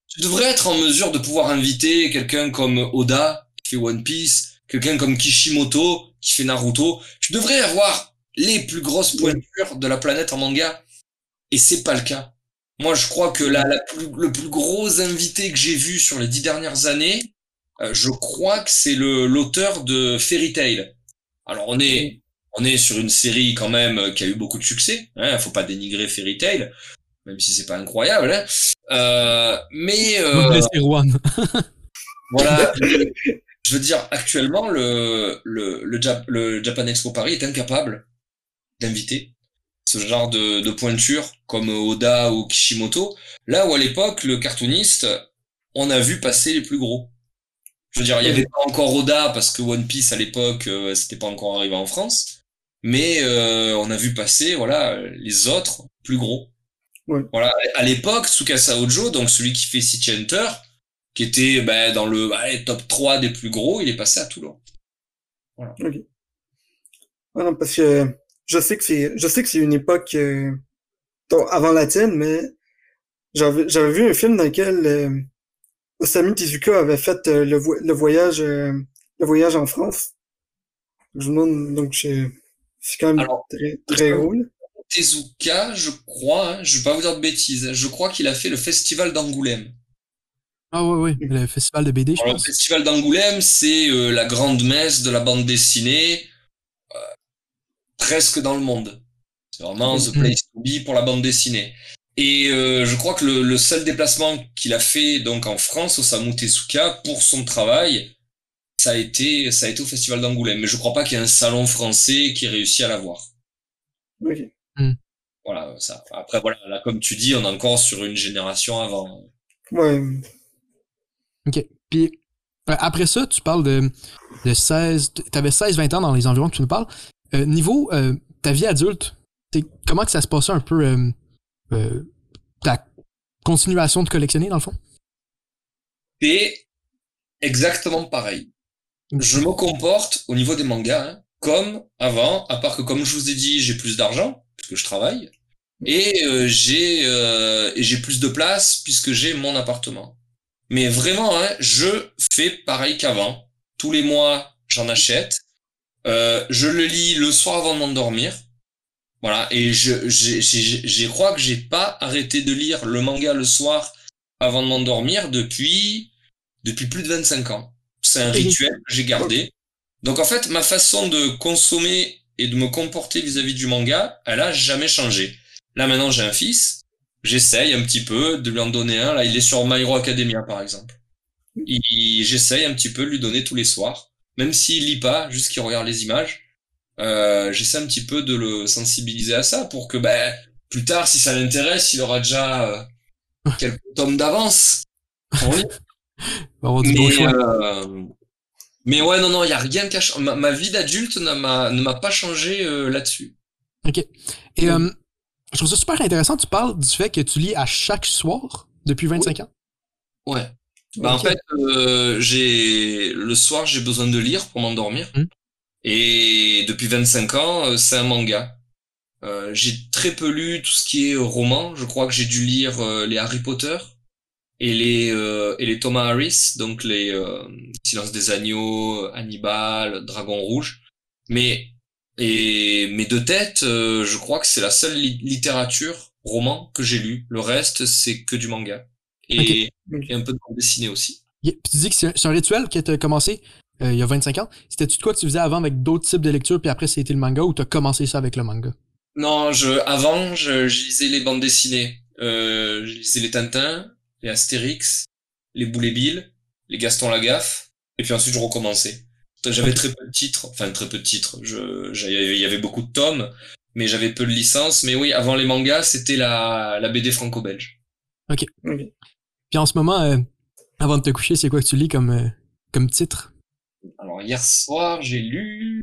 C: Tu devrais être en mesure de pouvoir inviter quelqu'un comme Oda, qui fait One Piece, quelqu'un comme Kishimoto, qui fait Naruto. Tu devrais avoir les plus grosses pointures de la planète en manga. Et c'est pas le cas. Moi, je crois que la, la plus, le plus gros invité que j'ai vu sur les dix dernières années, Euh, je crois que c'est le l'auteur de Fairy Tail. Alors on est on est sur une série quand même qui a eu beaucoup de succès. Hein, faut pas dénigrer Fairy Tail, même si c'est pas incroyable. Hein. Euh, mais euh, voilà. je veux dire, actuellement, le le le, le Japan Expo Paris est incapable d'inviter ce genre de, de pointure comme Oda ou Kishimoto. Là où à l'époque, le cartooniste, on a vu passer les plus gros. Je veux dire, il y avait pas encore Oda parce que One Piece à l'époque, euh, c'était pas encore arrivé en France. Mais euh, on a vu passer, voilà, les autres plus gros. Voilà, à l'époque, Tsukasa Ojo, donc celui qui fait City Hunter, qui était ben, dans le top 3 des plus gros, il est passé à Toulon.
A: Voilà. Okay. parce que je sais que c'est, je sais que c'est une époque euh, avant la tienne, mais j'avais, j'avais vu un film dans lequel euh, Osamu Tezuka avait fait euh, le, le, voyage euh, le voyage en France. Je me donc c'est quand même très, très drôle.
C: Tezuka, je crois, hein, je vais pas vous dire de bêtises, je crois qu'il a fait le festival d'Angoulême.
B: Ah ouais, ouais, le festival de BD, je
C: pense. Le festival d'Angoulême, c'est euh, la grande messe de la bande dessinée, presque dans le monde. C'est vraiment the mm-hmm. place to be pour la bande dessinée. Et euh, je crois que le, le seul déplacement qu'il a fait donc en France, Osamu Tezuka, pour son travail, ça a été ça a été au Festival d'Angoulême. Mais je crois pas qu'il y ait un salon français qui ait réussi à l'avoir.
A: Oui.
B: Hmm.
C: Voilà, ça. Après voilà, là comme tu dis, on est encore sur une génération avant.
A: Ouais.
B: Ok. Puis euh, après ça, tu parles de, de 16, t'avais 16-20 ans dans les environs que tu nous parles. Euh, niveau euh, ta vie adulte, comment que ça se passait un peu euh, ta continuation de collectionner, dans le fond?
C: C'est exactement pareil. Je me comporte au niveau des mangas hein, comme avant, à part que comme je vous ai dit, j'ai plus d'argent puisque je travaille et euh, j'ai euh, j'ai plus de place puisque j'ai mon appartement. Mais vraiment, hein, je fais pareil qu'avant. Tous les mois, j'en achète. Euh, je le lis le soir avant de m'endormir. Voilà, et je, je, crois que j'ai pas arrêté de lire le manga le soir avant de m'endormir depuis, depuis plus de 25 ans. C'est un rituel que j'ai gardé. Donc en fait, ma façon de consommer et de me comporter vis-à-vis du manga, elle a jamais changé. Là maintenant, j'ai un fils, j'essaye un petit peu de lui en donner un. Là, il est sur My Hero Academia par exemple. J'essaye un petit peu de lui donner tous les soirs, même s'il lit pas, juste qu'il regarde les images euh, j'essaie un petit peu de le sensibiliser à ça pour que ben plus tard, si ça l'intéresse, il aura déjà euh, quelques tomes d'avance. Oui. mais, euh, mais ouais, non, non, il y a rien qui a ma, ma vie d'adulte ne m'a pas changé euh, là-dessus.
B: Ok. Et euh, je trouve ça super intéressant. Tu parles du fait que tu lis à chaque soir depuis 25 ans.
C: Ouais. Bah, en fait, euh, j'ai le soir, j'ai besoin de lire pour m'endormir. Hum. Et depuis 25 ans, euh, c'est un manga. Euh, j'ai très peu lu tout ce qui est roman. Je crois que j'ai dû lire euh, les Harry Potter et les euh, et les Thomas Harris, donc les Silence des agneaux, Hannibal, Dragon rouge. Mais et mes deux têtes, je crois que c'est la seule littérature roman que j'ai lu. Le reste, c'est que du manga et, et un peu de bande dessinée aussi.
B: tu dis que c'est un rituel qui a commencé euh, il y a 25 ans. C'était-tu quoi que tu faisais avant avec d'autres types de lecture, puis après c'était le manga, ou t'as commencé ça avec le manga?
C: Non, je, avant, je, je lisais les bandes dessinées. Euh, je lisais les Tintins, les Astérix, les Boulet Bill, les Gaston Lagaffe, et puis ensuite je recommençais. J'avais très peu de titres, enfin très peu de titres. Je, il y avait beaucoup de tomes, mais j'avais peu de licences. Mais oui, avant les mangas, c'était la, la BD franco-belge.
B: Ok. Puis en ce moment, euh, avant de te coucher, c'est quoi que tu lis comme, euh, comme titre?
C: Alors hier soir, j'ai lu.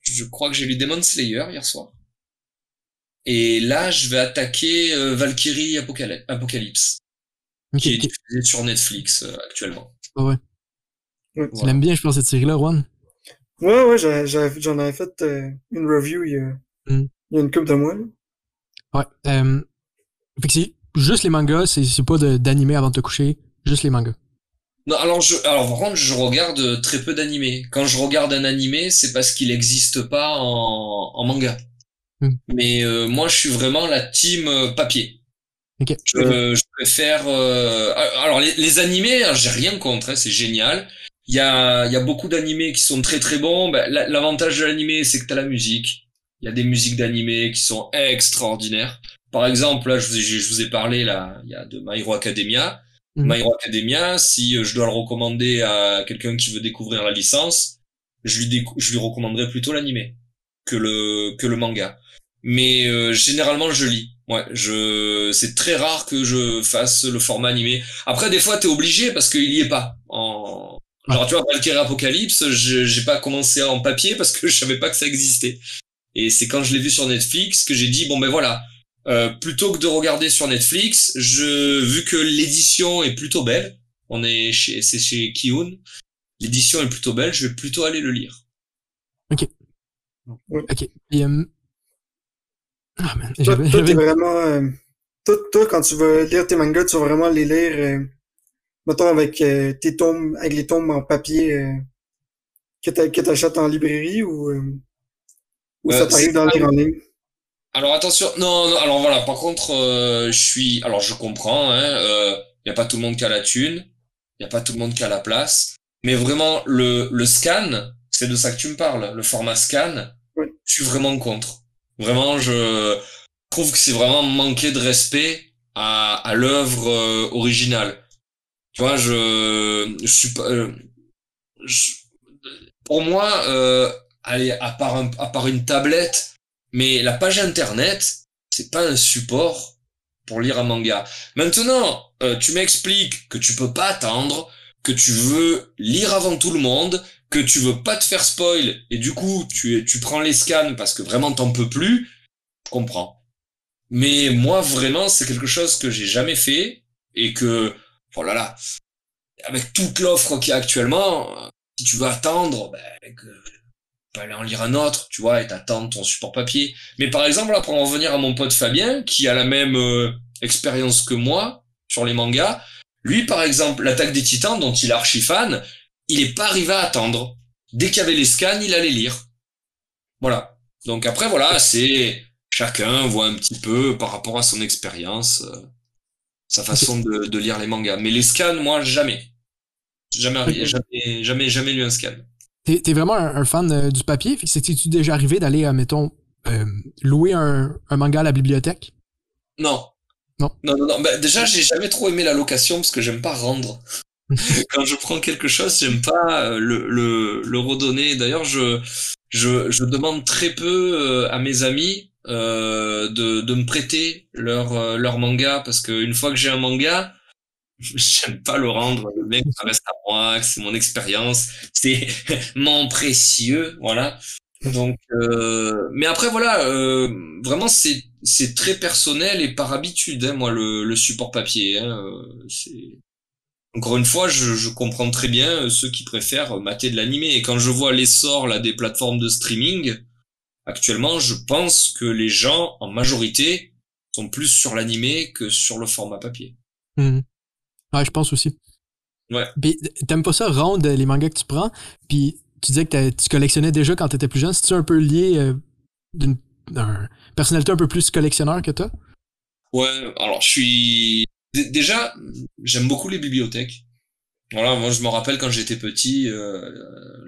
C: Je crois que j'ai lu Demon Slayer hier soir. Et là, je vais attaquer euh, Valkyrie Apocalypse, qui est diffusé sur Netflix euh, actuellement.
B: Oh ouais. ouais. Tu l'aimes bien, je pense, cette série-là, Juan?
A: Ouais, ouais, j'en avais fait euh, une review il y, a, hmm. il y a une couple de mois.
B: Ouais. Euh, fait que juste les mangas, c'est pas d'animé avant de te coucher, juste les mangas.
C: Non, alors je, alors par contre, je regarde très peu d'animés. Quand je regarde un animé, c'est parce qu'il n'existe pas en, en manga. Hmm. Mais euh, moi, je suis vraiment la team euh, papier. Je, préfère. Euh, alors les, les animés, hein, j'ai rien contre, hein, c'est génial. Il y a, il y a beaucoup d'animés qui sont très très bons. Ben, l'avantage de l'animé, c'est que t'as la musique. Il y a des musiques d'animés qui sont extraordinaires. Par exemple, là, je vous ai, je vous ai parlé là, il y a de My Hero Academia. Mm. My Hero Academia, si euh, je dois le recommander à quelqu'un qui veut découvrir la licence, je lui, je lui recommanderais plutôt l'animé que le que le manga. Mais euh, généralement, je lis. Ouais, je c'est très rare que je fasse le format animé. Après, des fois, t'es obligé parce qu'il y est pas. En genre, tu vois, Valkyrie Apocalypse, j'ai pas commencé en papier parce que je savais pas que ça existait. Et c'est quand je l'ai vu sur Netflix que j'ai dit bon ben voilà, euh, plutôt que de regarder sur Netflix, je vu que l'édition est plutôt belle, on est chez c'est chez Kiun, l'édition est plutôt belle, je vais plutôt aller le lire.
B: Ok. Ok. Et, euh,
A: ah, toi, vraiment, euh, toi, quand tu veux lire tes mangas, tu vas vraiment les lire, euh, mettons, avec euh, tes tomes, avec les tomes en papier euh, que tu achètes en librairie ou, ou ça t'arrive dans lire en ligne?
C: Alors attention, non, non, alors voilà, par contre, je suis, alors je comprends, hein, il y a pas tout le monde qui a la thune, il y a pas tout le monde qui a la place, mais vraiment le, le scan, c'est de ça que tu me parles, le format scan, je suis vraiment contre. Vraiment, je trouve que c'est vraiment manquer de respect à, à l'œuvre euh, originale. Tu vois, je, je suis pas. Euh, pour moi, euh, allez, à part un, à part une tablette, mais la page internet, c'est pas un support pour lire un manga. Maintenant, euh, tu m'expliques que tu peux pas attendre, que tu veux lire avant tout le monde, que tu veux pas te faire spoil et du coup tu, tu prends les scans parce que vraiment t'en peux plus, je comprends. Mais moi vraiment c'est quelque chose que j'ai jamais fait et que oh là avec toute l'offre qu'il y a actuellement, si tu veux attendre, ben, que, peux aller en lire un autre, tu vois, et t'attendre ton support papier. Mais par exemple, là, pour en revenir à mon pote Fabien, qui a la même euh, expérience que moi sur les mangas, lui, par exemple, l'attaque des titans, dont il est archi fan, il est pas arrivé à attendre. Dès qu'il y avait les scans, il allait lire. Voilà. Donc après, voilà, c'est chacun voit un petit peu par rapport à son expérience, euh, sa façon de, de, lire les mangas. Mais les scans, moi, jamais. Jamais, jamais, jamais, jamais lu un scan.
B: T'es es vraiment un, fan euh, du papier? C'était-tu déjà arrivé d'aller, euh, mettons, louer un, un manga à la bibliothèque?
C: Non. Non? Non, non, non. Bah, déjà, j'ai jamais trop aimé la location parce que j'aime pas rendre. quand je prends quelque chose, j'aime pas euh, le, le, le redonner. D'ailleurs, je, je, je demande très peu euh, à mes amis euh, de, de me prêter leur, euh, leur manga parce qu'une fois que j'ai un manga, j'aime pas le rendre. Le mec, ça reste à moi, c'est mon expérience, c'est mon précieux, voilà. Donc, euh, mais après voilà, euh, vraiment c'est c'est très personnel et par habitude, hein, moi le, le support papier, hein, c'est encore une fois, je, je, comprends très bien ceux qui préfèrent mater de l'animé. Et quand je vois l'essor là des plateformes de streaming, actuellement, je pense que les gens, en majorité, sont plus sur l'animé que sur le format papier.
B: Mmh. Ouais, je pense aussi.
C: Ouais.
B: t'aimes pas ça, rendre les mangas que tu prends, puis tu disais que tu collectionnais déjà quand t'étais plus jeune. C'est-tu un peu lié euh, d'une personnalité un peu plus collectionneur que toi?
C: Ouais, alors je suis déjà, j'aime beaucoup les bibliothèques. Voilà, moi je me rappelle quand j'étais petit, euh,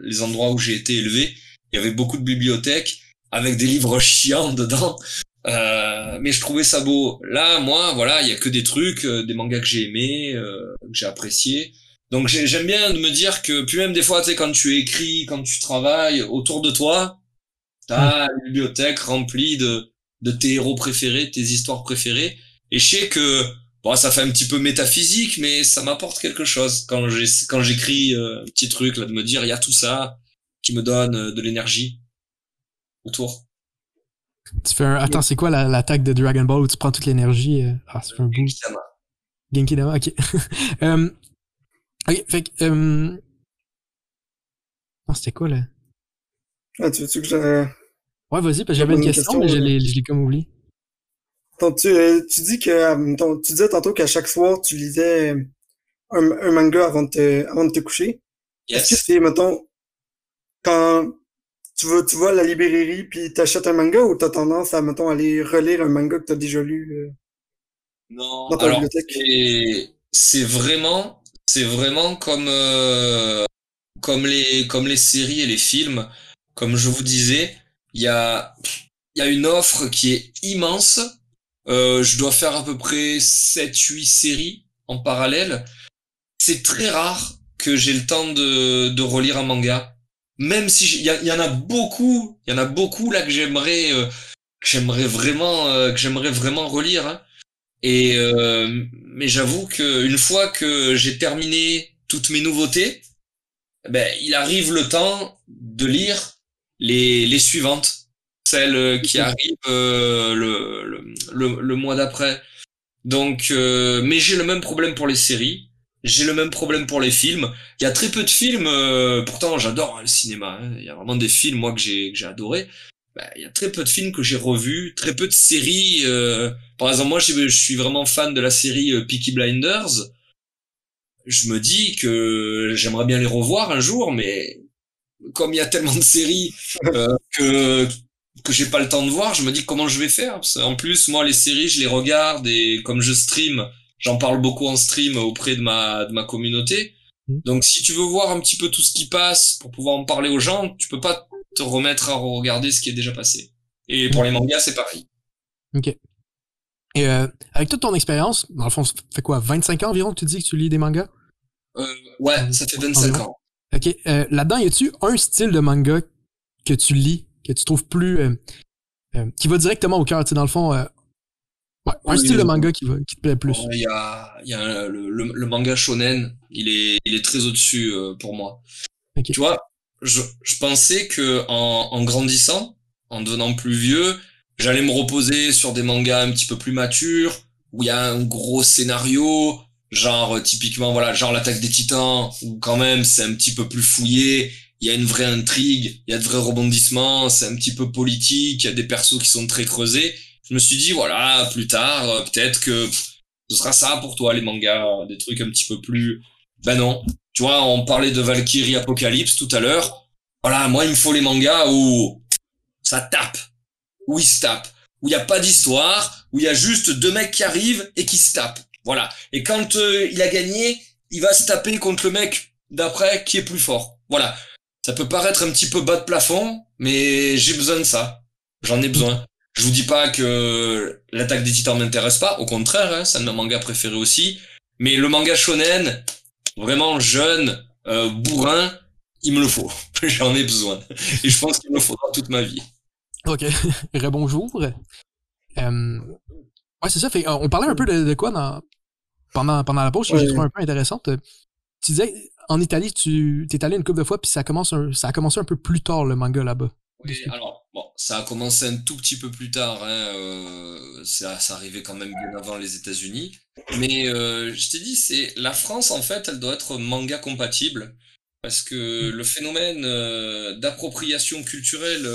C: les endroits où j'ai été élevé, il y avait beaucoup de bibliothèques avec des livres chiants dedans. Euh, mais je trouvais ça beau. Là, moi, voilà, il y a que des trucs, euh, des mangas que j'ai aimés, euh, que j'ai appréciés. Donc j'aime bien de me dire que, puis même des fois, tu sais, quand tu écris, quand tu travailles autour de toi, t'as une bibliothèque remplie de, de tes héros préférés, tes histoires préférées. Et je sais que Bon, ça fait un petit peu métaphysique, mais ça m'apporte quelque chose quand j'ai quand j'écris euh, un petit truc là de me dire il y a tout ça qui me donne de l'énergie autour.
B: Tu fais un... Attends, c'est quoi l'attaque de Dragon Ball où tu prends toute l'énergie euh? Ah, c'est un bout. Genki Dama, ok. um, ok, fait que. Um... Non, c'était quoi là?
A: Ah, tu veux-tu que je.
B: Ouais, vas-y, parce que j'avais une question, mais je l'ai comme oublié.
A: Donc, tu, euh, tu dis que euh, tu disais tantôt qu'à chaque soir tu lisais un, un, manga avant de te, avant de te coucher. Est-ce que c'est mettons quand tu vas tu vas à la librairie puis t'achètes un manga ou t'as tendance à mettons aller relire un manga que t'as déjà lu? Euh?
C: Non, alors c'est vraiment, c'est vraiment comme euh, comme les comme les séries et les films. Comme je vous disais, il y a il y a une offre qui est immense. Euh, je dois faire à peu près 7-8 séries en parallèle. C'est très rare que j'ai le temps de, de relire un manga. Même si il y, en a beaucoup, il y en a beaucoup là que j'aimerais euh, que j'aimerais vraiment euh, que j'aimerais vraiment relire. Hein. Et euh, mais j'avoue que une fois que j'ai terminé toutes mes nouveautés, ben il arrive le temps de lire les les suivantes celle euh, qui arrive euh, le, le, le, mois d'après. Donc, euh, mais j'ai le même problème pour les séries. J'ai le même problème pour les films. Il y a très peu de films. pourtant, j'adore le cinéma. Hein. Il y a vraiment des films moi que j'ai que j'ai adoré. Bah, il y a très peu de films que j'ai revus, très peu de séries. par exemple, moi, je, suis vraiment fan de la série Peaky Blinders. Je me dis que j'aimerais bien les revoir un jour, mais comme il y a tellement de séries que que j'ai pas le temps de voir, je me dis comment je vais faire. en plus, moi, les séries, je les regarde et comme je stream, j'en parle beaucoup en stream auprès de ma, de ma communauté. Mmh. Donc, si tu veux voir un petit peu tout ce qui passe pour pouvoir en parler aux gens, tu peux pas te remettre à regarder ce qui est déjà passé. Et pour les mangas, c'est pareil.
B: Ok. Et euh, avec toute ton expérience, dans le fond, ça fait quoi, 25 ans environ que tu dis que tu lis des mangas?
C: Euh, ouais, ça fait 25 ans.
B: Ok. Euh, Là-dedans, y a-tu un style de manga que tu lis que tu trouves plus euh, euh, qui va directement au cœur, tu sais dans le fond euh, ouais, un style de manga qui va qui te plaît plus.
C: Il y a il y a le, le, manga shonen, il est il est très au-dessus pour moi. Tu vois, je je pensais que en en grandissant, en devenant plus vieux, j'allais me reposer sur des mangas un petit peu plus matures où il y a un gros scénario, genre typiquement voilà, genre l'attaque des titans où quand même c'est un petit peu plus fouillé, il y a une vraie intrigue, il y a de vrais rebondissements, c'est un petit peu politique, il y a des persos qui sont très creusés. Je me suis dit, voilà, plus tard, euh, peut-être que ce sera ça pour toi, les mangas, des trucs un petit peu plus... Ben non. Tu vois, on parlait de Valkyrie Apocalypse tout à l'heure. Voilà, moi, il me faut les mangas où ça tape, où ils se tapent, où il n'y a pas d'histoire, où il y a juste deux mecs qui arrivent et qui se tapent. Voilà. Et quand euh, il a gagné, il va se taper contre le mec d'après qui est plus fort. Voilà. Ça peut paraître un petit peu bas de plafond, mais j'ai besoin de ça. J'en ai besoin. Je vous dis pas que l'attaque des titans m'intéresse pas, au contraire, hein, c'est un de mes mangas préférés aussi. Mais le manga shonen, vraiment jeune, euh, bourrin, il me le faut. J'en ai besoin. Et je pense qu'il me le faudra toute ma vie.
B: Ok, rebonjour. Euh, ouais, c'est ça. Fait, on parlait un peu de, quoi dans, pendant, pendant la pause, j'ai trouvé un peu intéressante. Tu disais, en Italie, tu t'es allé une couple de fois, puis ça, commence ça a commencé un peu plus tard, le manga là-bas.
C: Oui, alors, bon, ça a commencé un tout petit peu plus tard. Hein, euh, ça, ça arrivait quand même bien avant les États-Unis. Mais euh, je t'ai dit, c'est la France, en fait, elle doit être manga compatible. Parce que le phénomène euh, d'appropriation culturelle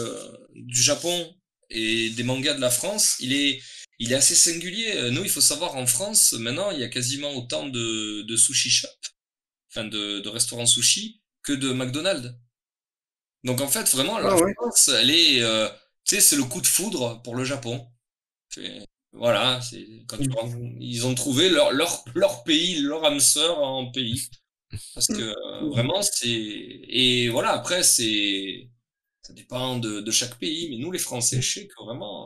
C: du Japon et des mangas de la France, il est, il est assez singulier. Nous, il faut savoir, en France, maintenant, il y a quasiment autant de, de sushi shop enfin de, de restaurants sushi, que de McDonald's. Donc en fait, vraiment, la ah France, elle est, euh, tu sais, c'est le coup de foudre pour le Japon. Voilà, c'est quand ils ont trouvé leur, leur, leur pays, leur âme sœur en pays. Parce que euh, vraiment, c'est et voilà. Après, c'est ça dépend de, de chaque pays, mais nous, les Français, je sais que vraiment,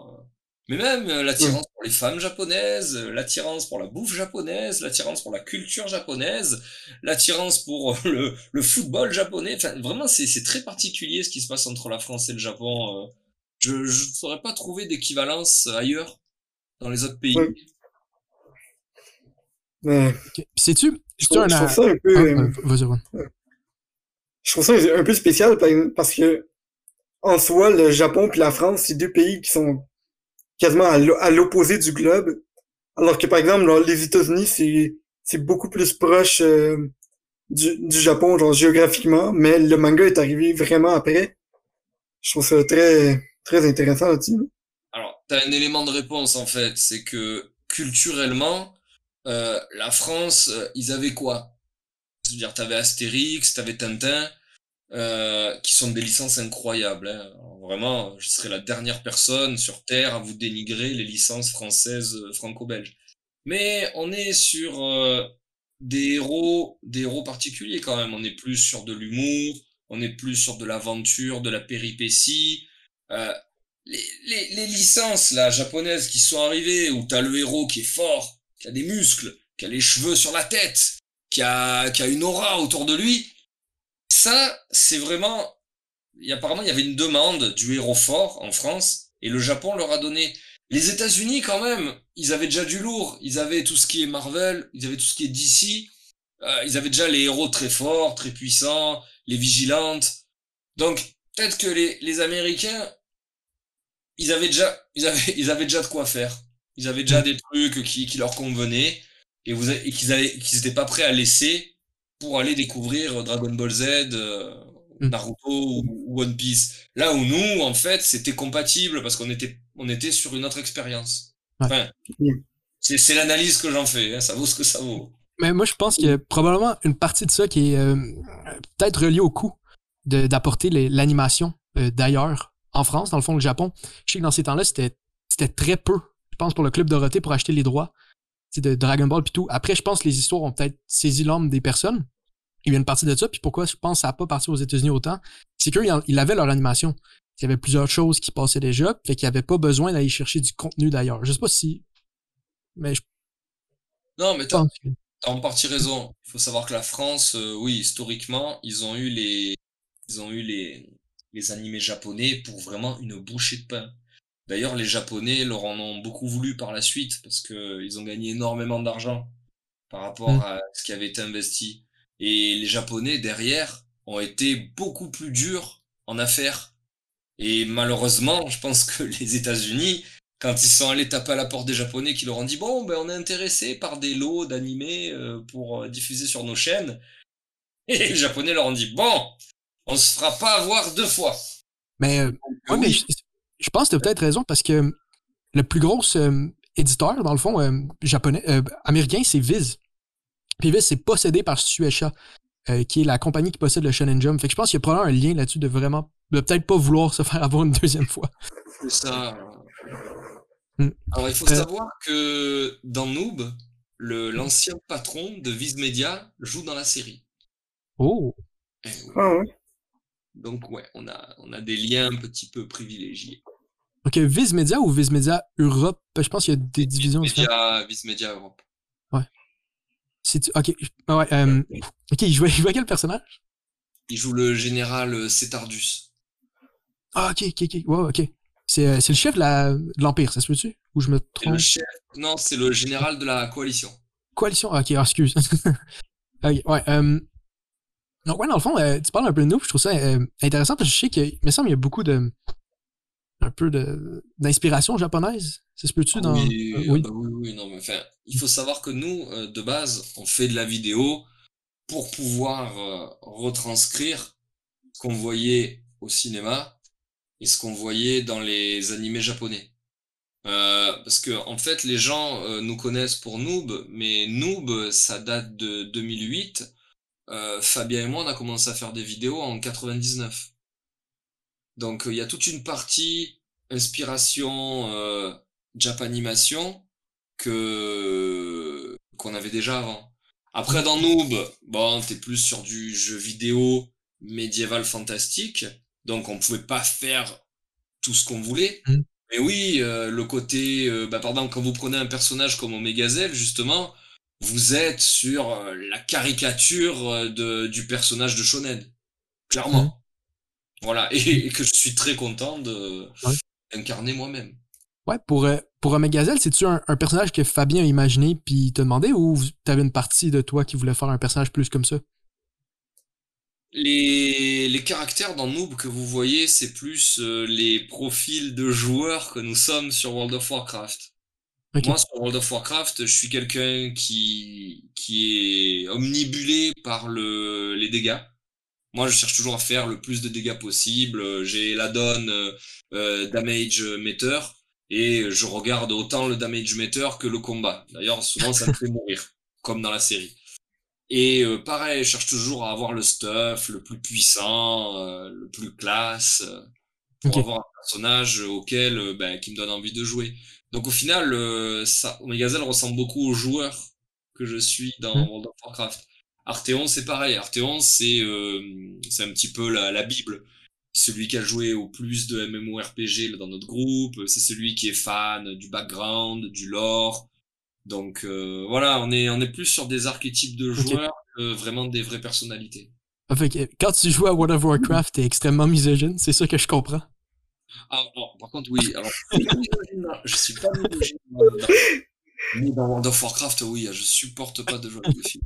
C: mais même euh, l'attirance pour les femmes japonaises, euh, l'attirance pour la bouffe japonaise, l'attirance pour la culture japonaise, l'attirance pour le, le, football japonais. Enfin, vraiment, c'est très particulier ce qui se passe entre la France et le Japon. Euh. Je ne saurais pas trouver d'équivalence ailleurs, dans les autres pays.
A: Mais...
B: Sais-tu?
A: Je, trouve, ça un peu... Ah, je trouve ça un peu spécial parce que en soi, le Japon et la France, c'est deux pays qui sont quasiment à l'opposé du globe. Alors que par exemple, les États-Unis, c'est beaucoup plus proche euh, du, Japon, géographiquement, mais le manga est arrivé vraiment après. Je trouve ça très intéressant là-dessus.
C: Alors, t'as un élément de réponse en fait, c'est que culturellement, euh, la France, euh, ils avaient quoi? Je veux dire, t'avais Astérix, t'avais Tintin, euh, qui sont des licences incroyables. Hein. Vraiment, je serais la dernière personne sur Terre à vous dénigrer les licences françaises euh, franco-belges. Mais on est sur euh, des héros, des héros particuliers quand même. On est plus sur de l'humour, on est plus sur de l'aventure, de la péripétie. Euh, les, les, les, licences là japonaises qui sont arrivées où t'as le héros qui est fort, qui a des muscles, qui a les cheveux sur la tête, qui a, qui a une aura autour de lui. Ça, c'est vraiment. Et apparemment, il y avait une demande du héros fort en France et le Japon leur a donné. Les États-Unis, quand même, ils avaient déjà du lourd. Ils avaient tout ce qui est Marvel, ils avaient tout ce qui est DC. Euh, ils avaient déjà les héros très forts, très puissants, les vigilantes. Donc, peut-être que les, les Américains, ils avaient déjà, ils avaient, ils avaient déjà de quoi faire. Ils avaient déjà mm. des trucs qui, qui leur convenaient et, vous, et qu'ils avaient, qu'ils étaient pas prêts à laisser pour aller découvrir Dragon Ball Z, euh. Naruto ou, One Piece. Là où nous, en fait, c'était compatible parce qu'on était, on était sur une autre expérience. Enfin, c'est, c'est l'analyse que j'en fais. Hein, ça vaut ce que ça vaut.
B: Mais moi, je pense qu'il y a probablement une partie de ça qui est euh, peut-être reliée au coût d'apporter l'animation euh, d'ailleurs en France, dans le fond, le Japon. Je sais que dans ces temps-là, c'était, c'était très peu, je pense, pour le Club Dorothée pour acheter les droits de Dragon Ball puis tout. Après, je pense que les histoires ont peut-être saisi l'âme des personnes. Il y a une partie de ça. Puis pourquoi je pense que ça n'a pas parti aux États-Unis autant, c'est qu'ils avaient leur animation. Il y avait plusieurs choses qui passaient déjà, fait qu'il n'y avait pas besoin d'aller chercher du contenu d'ailleurs. Je sais pas si. Mais je.
C: Non, mais t'as en partie raison. Il faut savoir que la France, euh, oui, historiquement, ils ont eu les. Ils ont eu les les animés japonais pour vraiment une bouchée de pain. D'ailleurs, les Japonais leur en ont beaucoup voulu par la suite parce que ils ont gagné énormément d'argent par rapport mm. à ce qui avait été investi. Et les Japonais derrière ont été beaucoup plus durs en affaires. Et malheureusement, je pense que les États-Unis, quand ils sont allés taper à la porte des Japonais qui leur ont dit bon, ben on est intéressé par des lots d'animés euh, pour euh, diffuser sur nos chaînes, et les Japonais leur ont dit bon, on se fera pas avoir deux fois.
B: Mais, euh, mais je, pense que tu as peut-être raison parce que le plus gros euh, éditeur, dans le fond, euh, japonais, américain, c'est Viz. Puis Viz, c'est possédé par Suecha, qui est la compagnie qui possède le Shonen Jump. Fait que je pense qu'il y a probablement un lien là-dessus de vraiment, de peut-être pas vouloir se faire avoir une deuxième fois.
C: C'est ça. Hmm. Alors, il faut savoir que dans Noob, l'ancien patron de Viz Media joue dans la série.
B: Oh!
A: Eh ah ouais.
C: Donc ouais, on a, on a des liens un petit peu privilégiés.
B: Ok, Viz Media ou Viz Media Europe? Je pense qu'il y a des divisions.
C: Media, Viz Media Europe.
B: Ok, ah ouais, euh, ok, il jouait, quel personnage?
C: Il joue le général Cetardus.
B: Ah, ok, ok, ok. Ok. C'est euh, le chef de l'Empire, ça se peut-tu? Ou je me trompe
C: le chef... Non, c'est le général de la coalition.
B: Coalition Ok, ah, excuse. ok, ouais. Euh, donc, ouais, dans le fond, euh, tu parles un peu de nous, je trouve ça euh, intéressant parce que je sais qu'il me semble qu'il y a beaucoup de. un peu de d'inspiration japonaise. C'est ce peux-tu dans.
C: Oui, euh, oui. Bah oui, oui, non, mais enfin, il faut savoir que nous, de base, on fait de la vidéo pour pouvoir retranscrire ce qu'on voyait au cinéma et ce qu'on voyait dans les animés japonais. parce que en fait, les gens nous connaissent pour Noob, mais Noob, ça date de 2008 euh, Fabien et moi, on a commencé à faire des vidéos en 99. Donc il y a toute une partie inspiration euh, Japanimation que qu'on avait déjà avant. Après dans Noob, bon, t'es plus sur du jeu vidéo médiéval fantastique, donc on pouvait pas faire tout ce qu'on voulait. Mmh. Mais oui, euh, le côté, euh, bah, par exemple, quand vous prenez un personnage comme Omegazelle, justement, vous êtes sur euh, la caricature de, du personnage de Shonen. Clairement. Mmh. Voilà. Et, que je suis très content de incarner moi-même.
B: Ouais, pour, euh, pour Omegazelle, c'est-tu un, personnage que Fabien a imaginé puis t'a demandé ou t'avais une partie de toi qui voulait faire un personnage plus comme ça?
C: Les, les caractères dans Noob que vous voyez, c'est plus les profils de joueurs que nous sommes sur World of Warcraft. Moi, sur World of Warcraft, je suis quelqu'un qui, qui est omnibulé par le, les dégâts. Moi, je cherche toujours à faire le plus de dégâts possible. J'ai la donne euh, damage meter et je regarde autant le damage meter que le combat. D'ailleurs, souvent, ça me fait mourir, comme dans la série. Et euh, pareil, je cherche toujours à avoir le stuff le plus puissant, euh, le plus classe pour avoir un personnage auquel ben, qui me donne envie de jouer. Donc au final, ça, Omegazel ressemble beaucoup au joueur que je suis dans mmh. World of Warcraft. Arthéon, c'est pareil. Arthéon, c'est c'est un petit peu la, la bible celui qui a joué au plus de MMORPG dans notre groupe, c'est celui qui est fan du background, du lore. Donc euh, voilà, on est on est plus sur des archétypes de joueurs que vraiment des vraies personnalités.
B: Fait quand tu joues à World of Warcraft, t'es extrêmement misogyne, c'est ça que je comprends.
C: Ah, par contre, oui. Alors, je suis pas misogyne. Mais dans World of Warcraft, oui, je supporte pas de jouer avec des filles.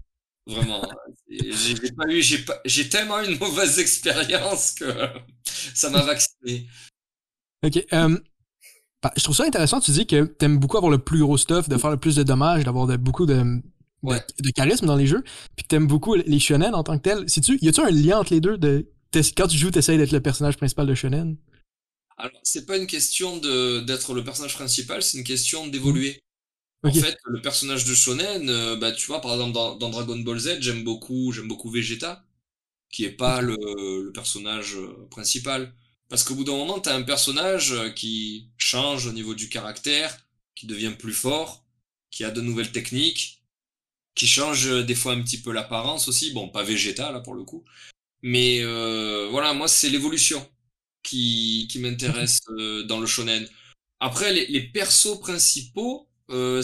C: Vraiment. J'ai pas eu, j'ai pas, j'ai tellement eu une mauvaise expérience que ça m'a vacciné.
B: Ok. Euh, bah, je trouve ça intéressant. Tu dis que t'aimes beaucoup avoir le plus gros stuff, de faire le plus de dommages, d'avoir beaucoup de, de, charisme dans les jeux, puis que t'aimes beaucoup les shonen en tant que tel. tu y a-tu un lien entre les deux de quand tu joues, t'essayes d'être le personnage principal de shonen?
C: Alors, c'est pas une question de d'être le personnage principal, c'est une question d'évoluer. En fait, le personnage de Shonen, euh, bah, tu vois, par exemple, dans, Dragon Ball Z, j'aime beaucoup, j'aime beaucoup Vegeta, qui est pas le, le personnage euh, principal. Parce qu'au bout d'un moment, t'as un personnage euh, qui change au niveau du caractère, qui devient plus fort, qui a de nouvelles techniques, qui change des fois un petit peu l'apparence aussi. Bon, pas Vegeta, là, pour le coup. Mais euh, voilà, moi, c'est l'évolution qui, qui m'intéresse dans le shonen. Après, les, les persos principaux, euh,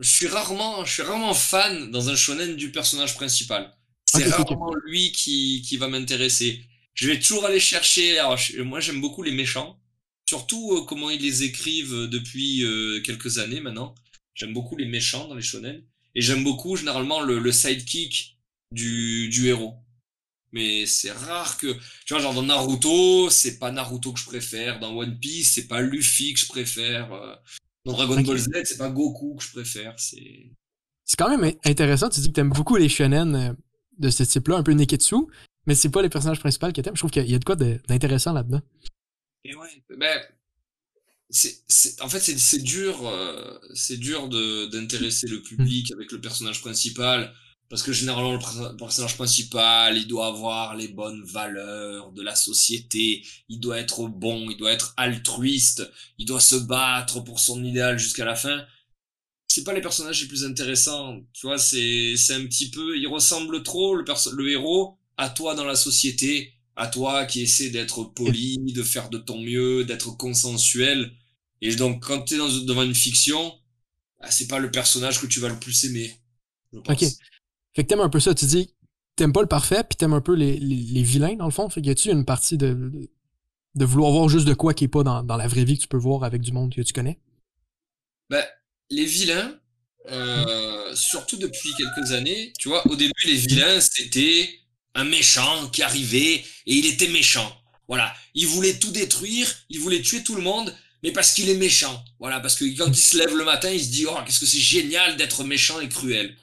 C: je suis rarement, je suis rarement fan dans un shonen du personnage principal. C'est rarement lui qui, qui va m'intéresser. Je vais toujours aller chercher. Alors, moi, j'aime beaucoup les méchants, surtout euh, comment ils les écrivent euh, depuis quelques années maintenant. J'aime beaucoup les méchants dans les shonen et j'aime beaucoup généralement le, le sidekick du, du héros. Mais c'est rare que, tu vois, genre dans Naruto, c'est pas Naruto que je préfère. Dans One Piece, c'est pas Luffy que je préfère. Dans Dragon Ball Z, c'est pas Goku que je préfère, c'est.
B: C'est quand même intéressant, tu dis que t'aimes beaucoup les shonen euh, de ce type-là, un peu Neketsu, mais c'est pas les personnages principaux que t'aimes. Je trouve qu'il y a de quoi d'intéressant là-dedans.
C: Et ouais, ben, c'est, en fait, c'est, dur, euh, c'est dur d'intéresser le public avec le personnage principal. Parce que généralement, le personnage principal, il doit avoir les bonnes valeurs de la société, il doit être bon, il doit être altruiste, il doit se battre pour son idéal jusqu'à la fin. C'est pas les personnages les plus intéressants, tu vois, c'est, c'est un petit peu, il ressemble trop, le, le héros, à toi dans la société, à toi qui essaie d'être poli, de faire de ton mieux, d'être consensuel. Et donc, quand t'es dans, devant une fiction, bah, c'est pas le personnage que tu vas le plus aimer.
B: Je pense. Fait que t'aimes un peu ça, tu dis t'aimes pas le parfait, puis t'aimes un peu les, vilains, dans le fond. Fait que y a-tu une partie de, de, vouloir voir juste de quoi qui est pas dans, dans la vraie vie que tu peux voir avec du monde que tu connais?
C: Ben, les vilains, euh, surtout depuis quelques années, tu vois, au début, les vilains, c'était un méchant qui arrivait et il était méchant. Voilà. Il voulait tout détruire, il voulait tuer tout le monde, mais parce qu'il est méchant. Voilà. Parce que quand il se lève le matin, il se dit, oh, qu'est-ce que c'est génial d'être méchant et cruel.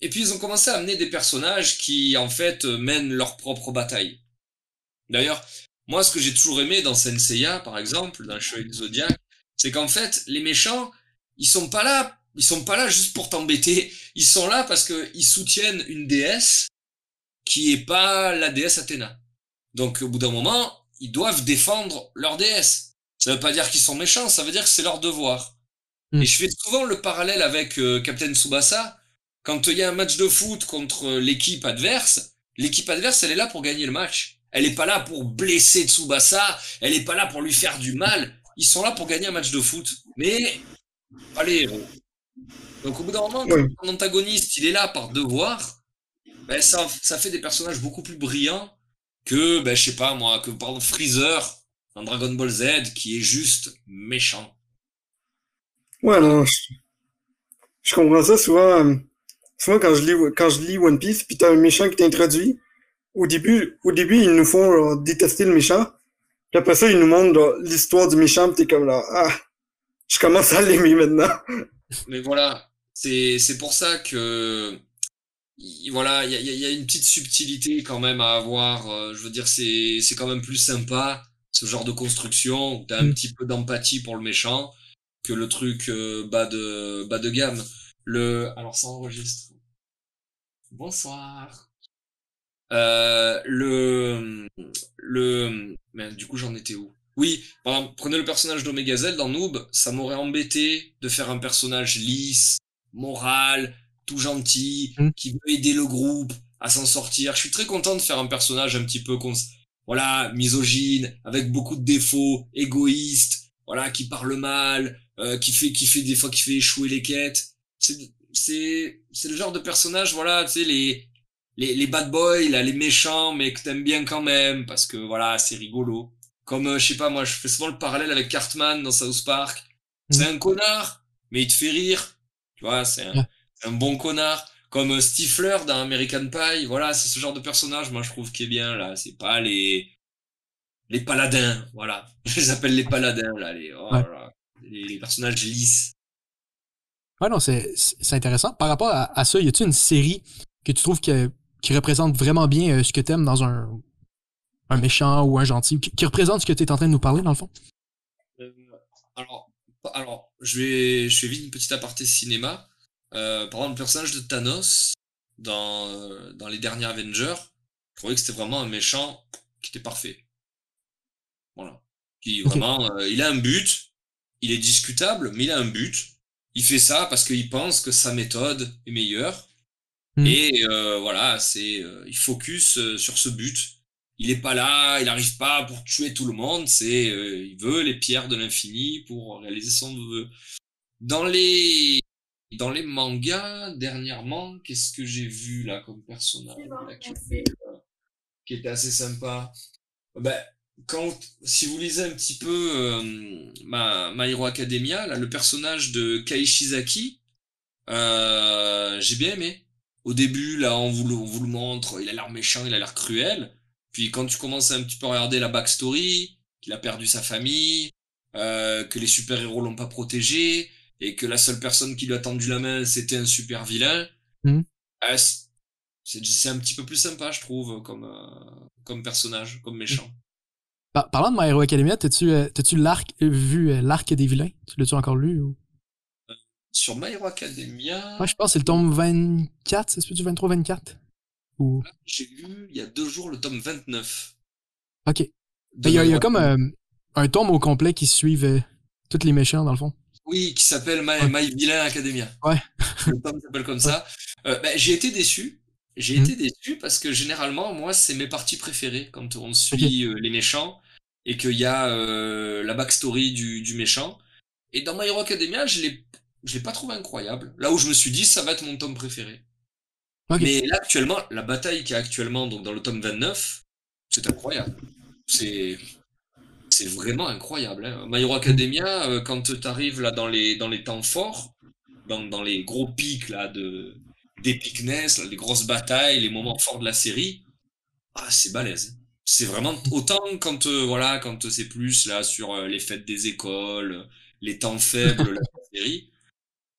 C: Et puis ils ont commencé à amener des personnages qui en fait mènent leur propre bataille. D'ailleurs, moi ce que j'ai toujours aimé dans Senseiya par exemple, dans Chevalier Zodiac, c'est qu'en fait les méchants, ils sont pas là, ils sont pas là juste pour t'embêter, ils sont là parce que ils soutiennent une déesse qui est pas la déesse Athéna. Donc au bout d'un moment, ils doivent défendre leur déesse. Ça veut pas dire qu'ils sont méchants, ça veut dire que c'est leur devoir. Hmm. Et je fais souvent le parallèle avec euh, Captain Tsubasa, quand il y a un match de foot contre l'équipe adverse, l'équipe adverse, elle est là pour gagner le match. Elle est pas là pour blesser Tsubasa, elle est pas là pour lui faire du mal. Ils sont là pour gagner un match de foot. Mais, allez, donc au bout d'un moment, quand ton antagoniste, il est là par devoir, ben ça, ça fait des personnages beaucoup plus brillants que, ben, je sais pas moi, que par exemple Freezer dans Dragon Ball Z, qui est juste méchant.
A: Ouais, non, je, je comprends ça souvent. Euh, souvent quand je lis quand je lis One Piece, puis t'as un méchant qui t'introduit, au début, au début, ils nous font détester le méchant. Puis après ça, ils nous montrent l'histoire du méchant, pis t'es comme là, ah, je commence à l'aimer maintenant.
C: Mais voilà, c'est c'est pour ça que voilà, il y a, y a, une petite subtilité quand même à avoir. Euh, je veux dire, c'est c'est quand même plus sympa ce genre de construction où t'as un mm. petit peu d'empathie pour le méchant que le truc euh, bas de bas de gamme. Le, alors ça enregistre. Bonsoir. Euh, le, le, mais du coup j'en étais où? Oui, par exemple, prenez le personnage d'Omega Z dans Noob, ça m'aurait embêté de faire un personnage lisse, moral, tout gentil,
B: Mm.
C: qui veut aider le groupe à s'en sortir. Je suis très content de faire un personnage un petit peu cons voilà, misogyne, avec beaucoup de défauts, égoïste, voilà, qui parle mal, euh, qui fait, qui fait des fois, qui fait échouer les quêtes. C'est, c'est, c'est le genre de personnage, voilà, tu sais, les, les, les bad boys, là, les méchants, mais que t'aimes bien quand même, parce que voilà, c'est rigolo. Comme, euh, je sais pas, moi, je fais souvent le parallèle avec Cartman dans South Park. C'est un connard, mais il te fait rire. Tu vois, c'est un,
B: Ouais.
C: un bon connard. Comme euh, Stifler dans American Pie. Voilà, c'est ce genre de personnage, moi, je trouve, qui est bien, là. C'est pas les, les paladins, voilà. Je les appelle les paladins, là, les, oh
B: Ouais.
C: là. les, les personnages lisses.
B: Ouais, non, c'est c'est intéressant. Par rapport à, à ça, y a-tu une série que tu trouves que, qui représente vraiment bien euh, ce que t'aimes dans un, un méchant ou un gentil, qui, qui représente ce que t'es en train de nous parler, dans le fond?
C: Euh, alors, alors, je vais, je fais vite une petite aparté cinéma. Euh, par exemple, le personnage de Thanos dans, dans les derniers Avengers, je trouvais que c'était vraiment un méchant qui était parfait. Voilà. Qui vraiment, il a un but, il est discutable, mais il a un but. Il fait ça parce qu'il pense que sa méthode est meilleure.
B: Hmm.
C: Et euh, voilà, c'est, euh, il focus euh, sur ce but. Il est pas là, il n'arrive pas pour tuer tout le monde. C'est, euh, il veut les pierres de l'infini pour réaliser son vœu. Dans les, dans les mangas dernièrement, qu'est-ce que j'ai vu là comme personnage là, qui, était, euh, qui était assez sympa? Ben, quand, si vous lisez un petit peu euh, ma, My Hero Academia, là, le personnage de Kaishizaki, euh, j'ai bien aimé. Au début, là, on vous, le, on vous le montre, il a l'air méchant, il a l'air cruel. Puis quand tu commences à un petit peu regarder la backstory, qu'il a perdu sa famille, euh, que les super-héros l'ont pas protégé, et que la seule personne qui lui a tendu la main, c'était un super vilain,
B: Mhm.
C: euh, c'est c'est un petit peu plus sympa, je trouve, comme, euh, comme personnage, comme méchant.
B: Par- parlant de My Hero Academia, t'as-tu euh, l'arc, euh, vu euh, l'arc des vilains? Tu l'as-tu encore lu? Ou...
C: Sur My Hero Academia,
B: Ouais, je pense que c'est le tome 24, c'est du 23-24? Ou...
C: j'ai lu il y a deux jours le tome 29.
B: Ok. Ben, Il y a, y comme euh, un tome au complet qui suivent tous les méchants, dans le fond.
C: Oui, qui s'appelle My,
B: Ouais.
C: My Villain Academia.
B: Ouais.
C: Le tome s'appelle comme ça. Ben, j'ai été déçu. J'ai
B: Mhm.
C: été déçu parce que généralement, moi, c'est mes parties préférées quand on suit les méchants et qu'il y a euh, la backstory du, du méchant. Et dans My Hero Academia, je l'ai, je l'ai pas trouvé incroyable. Là où je me suis dit, ça va être mon tome préféré. Mais là, actuellement, la bataille qu'il y a actuellement, donc dans le tome 29, c'est incroyable. C'est, c'est vraiment incroyable. Hein. My Hero Academia, euh, quand tu arrives là dans les, dans les temps forts, dans, dans les gros pics là de d'épicness, les grosses batailles, les moments forts de la série, ah c'est balèze. C'est vraiment autant quand euh, voilà quand c'est plus là sur euh, les fêtes des écoles, les temps faibles la série.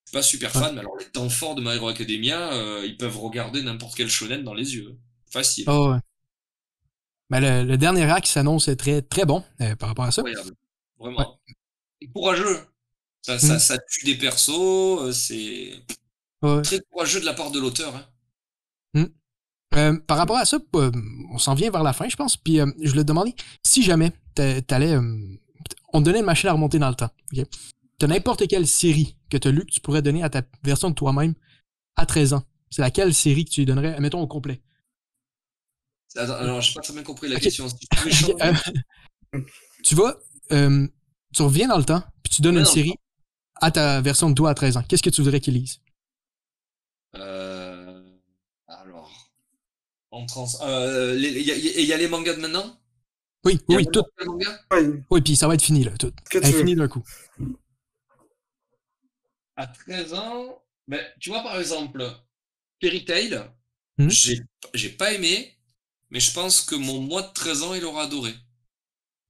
C: Je suis pas super fan, mais alors les temps forts de My Hero Academia, euh, ils peuvent regarder n'importe quel shonen dans les yeux. Facile.
B: Oh, ouais. Ben, le, le dernier acte s'annonce très, très bon par rapport à ça.
C: incroyable. Vraiment. Et courageux. Ça, ça,
B: Mm.
C: ça tue des persos, c'est
B: Ouais.
C: très courageux de la part de l'auteur. Hein.
B: Euh, par rapport à ça, euh, on s'en vient vers la fin, je pense. Puis euh, je te demander si jamais t'a- t'allais. euh, on te donnait une machine à remonter dans le temps. T'as n'importe quelle série que t'as lue que tu pourrais donner à ta version de toi-même à 13 ans. C'est laquelle série que tu lui donnerais, mettons au complet?
C: Attends, alors, j'ai pas très bien compris la question. Si tu
B: tu vas. tu reviens dans le temps, puis tu donnes une
C: le
B: série à ta version de toi à 13 ans. Qu'est-ce que tu voudrais qu'il lise?
C: Euh, en trans, euh, il y, a- il y a les mangas de maintenant?
B: Oui, oui, tout.
C: les mangas
A: Ouais,
B: Oui, puis ça va être fini, là, tout.
A: tu veux.
B: Infini d'un coup.
C: À 13 ans, ben, tu vois par exemple, Fairy Tail,
B: Hmm.
C: j'ai j'ai pas aimé, mais je pense que mon mois de 13 ans, il aura adoré.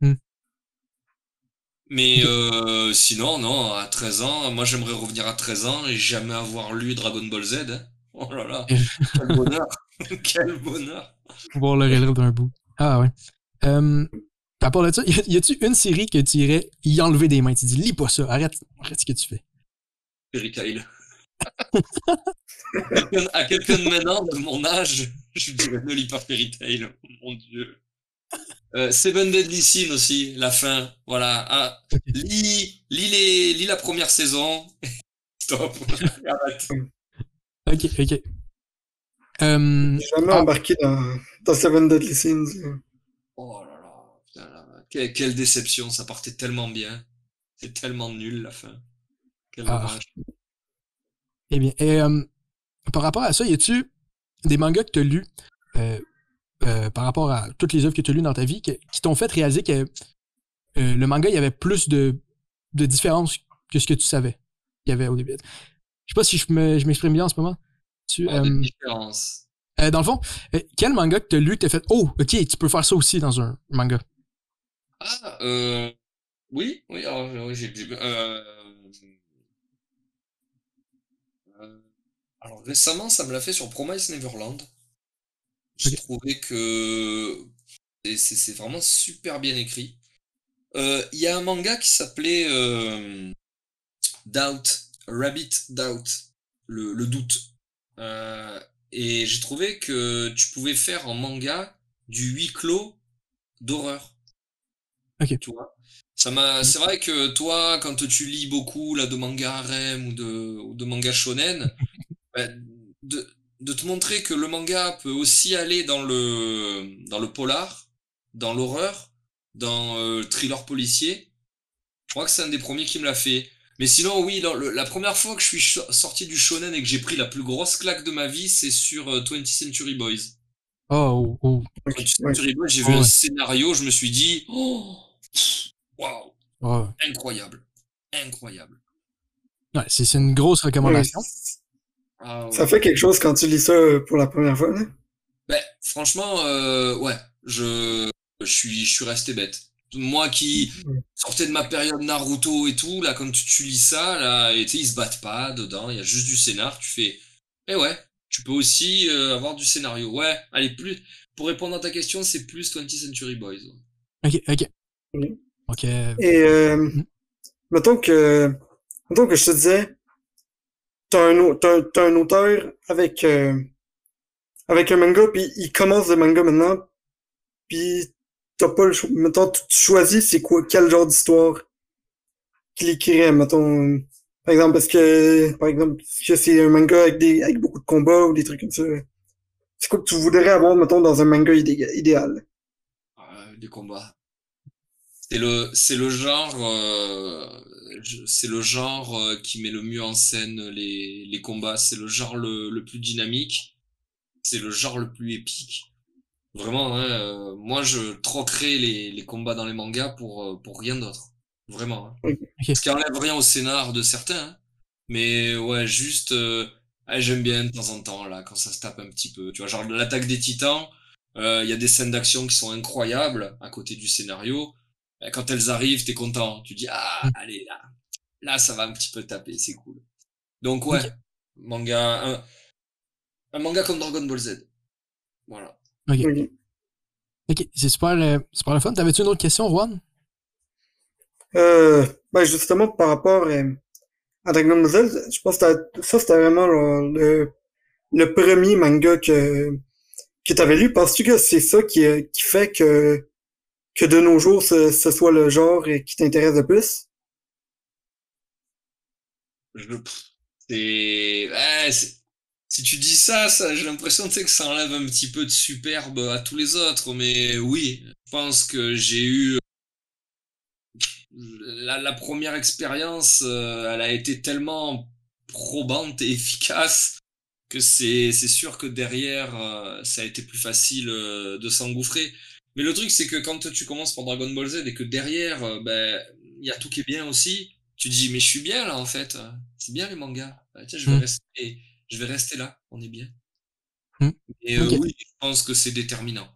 B: Hmm.
C: Mais euh, sinon, non, à 13 ans, moi j'aimerais revenir à 13 ans et jamais avoir lu Dragon Ball Z. hein. Oh là là, quel bonheur, quel bonheur.
B: Voir le relève d'un bout. Ah ouais. Euh, à part de ça, y a-tu une série que tu irais y enlever des mains? Tu dis, lis pas ça, arrête, arrête ce que tu fais.
C: Fairy Tail. À quelqu'un de maintenant, de mon âge, je lui dirais ne lis pas Fairy Tail. Mon dieu. Euh, Seven Deadly Sin aussi, la fin. Voilà. Ah, lis, lis, les, lis la première saison. Stop.
B: Ok, ok. Euh,
A: J'ai jamais ah. embarqué dans, dans, Seven Deadly Sins.
C: Oh là là, putain, là. Quelle, quelle, déception, ça partait tellement bien. C'est tellement nul la fin. Quel ah.
B: Eh bien, et, euh, par rapport à ça, y a-tu des mangas que tu as lus euh, euh, par rapport à toutes les œuvres que tu as lues dans ta vie qui t'ont fait réaliser que euh, le manga, il y avait plus de, de différences que ce que tu savais? Qu'il y avait au début. Je sais pas si je m'exprime bien en ce moment.
C: Tu, euh, différences.
B: Euh, dans le fond, quel manga que tu as lu t'as fait Oh, ok, tu peux faire ça aussi dans un manga
C: Ah, euh. Oui, oui, alors, oui j'ai. Euh, alors récemment, ça me l'a fait sur Promise Neverland. J'ai trouvé que c'est vraiment super bien écrit. Euh, il y a un manga qui s'appelait euh, Doubt, Rabbit Doubt, le, le doute. Euh, et j'ai trouvé que tu pouvais faire en manga du huis clos d'horreur.
B: Ok.
C: Tu vois? Ça m'a, c'est vrai que toi, quand tu lis beaucoup là de manga harem ou de, ou de manga shonen, bah, de, de te montrer que le manga peut aussi aller dans le dans le polar, dans l'horreur, dans euh, le thriller policier. Je crois que c'est un des premiers qui me l'a fait. Mais sinon, oui, la première fois que je suis sorti du shonen et que j'ai pris la plus grosse claque de ma vie, c'est sur 20th euh, Century Boys.
B: Oh, oh.
C: 20th Century Boys, j'ai vu un scénario, je me suis dit, oh, waouh, incroyable, incroyable.
B: Ouais, c'est une grosse recommandation.
A: Ah, ça fait quelque chose quand tu lis ça euh, pour la première fois, non?
C: Ben, franchement, euh, ouais, je, je suis, je suis resté bête. Moi qui sortais de ma période Naruto et tout, là, quand tu, lis ça, là, et ils se battent pas dedans, il y a juste du scénar, tu fais, eh ouais, tu peux aussi euh, avoir du scénario. Ouais, allez, plus, pour répondre à ta question, c'est plus 20th Century Boys.
B: Ok, ok. Ok.
A: Et, euh, hmm. mettons que, mettons que je te disais, t'as un, t'as, un auteur avec, euh, avec un manga, puis il commence le manga maintenant, puis t'as pas le choix. Mettons, tu choisis c'est quoi, quel genre d'histoire qu'il écrirait, mettons. Par exemple, parce que, par exemple, que c'est un manga avec des, avec beaucoup de combats ou des trucs comme ça. C'est quoi que tu voudrais avoir, mettons, dans un manga idéal?
C: Euh, des combats. C'est le, c'est le genre, euh, c'est le genre euh, qui met le mieux en scène les, les combats. C'est le genre le, le plus dynamique. C'est le genre le plus épique. Vraiment, hein, euh, moi je troquerais les, les combats dans les mangas pour, euh, pour rien d'autre. Vraiment. Hein. Ce qui enlève rien au scénar de certains. Hein. Mais ouais, juste, j'aime bien de temps en temps, là, quand ça se tape un petit peu. Tu vois, genre l'attaque des titans, il y a des scènes d'action qui sont incroyables à côté du scénario. Quand elles arrivent, t'es content. Tu dis, ah, mm. allez, là, là, ça va un petit peu taper, c'est cool. Donc, ouais, manga, un, un, manga comme Dragon Ball Z. Voilà.
B: Ok. Ok, c'est super, euh, super le fun. T'avais-tu une autre question, Juan?
A: Euh, ben justement, par rapport euh, à Dragon Ball Z, je pense que ça, c'était vraiment le, le, premier manga que, que t'avais lu. Penses-tu que c'est ça qui, qui fait que que de nos jours, ce, soit le genre qui t'intéresse le plus?
C: C'est... si tu dis ça, ça j'ai l'impression que ça enlève un petit peu de superbe à tous les autres, mais oui, je pense que j'ai eu la, la première expérience, euh, elle a été tellement probante et efficace que c'est sûr que derrière, euh, ça a été plus facile euh, de s'engouffrer. Mais le truc, c'est que quand tu commences par Dragon Ball Z et que derrière, ben, il y a tout qui est bien aussi, tu te dis, mais je suis bien là, en fait. C'est bien les mangas. Bah, tiens, je vais, mm. rester, je vais rester là. On est bien. Mm. Et euh, oui, je pense que c'est déterminant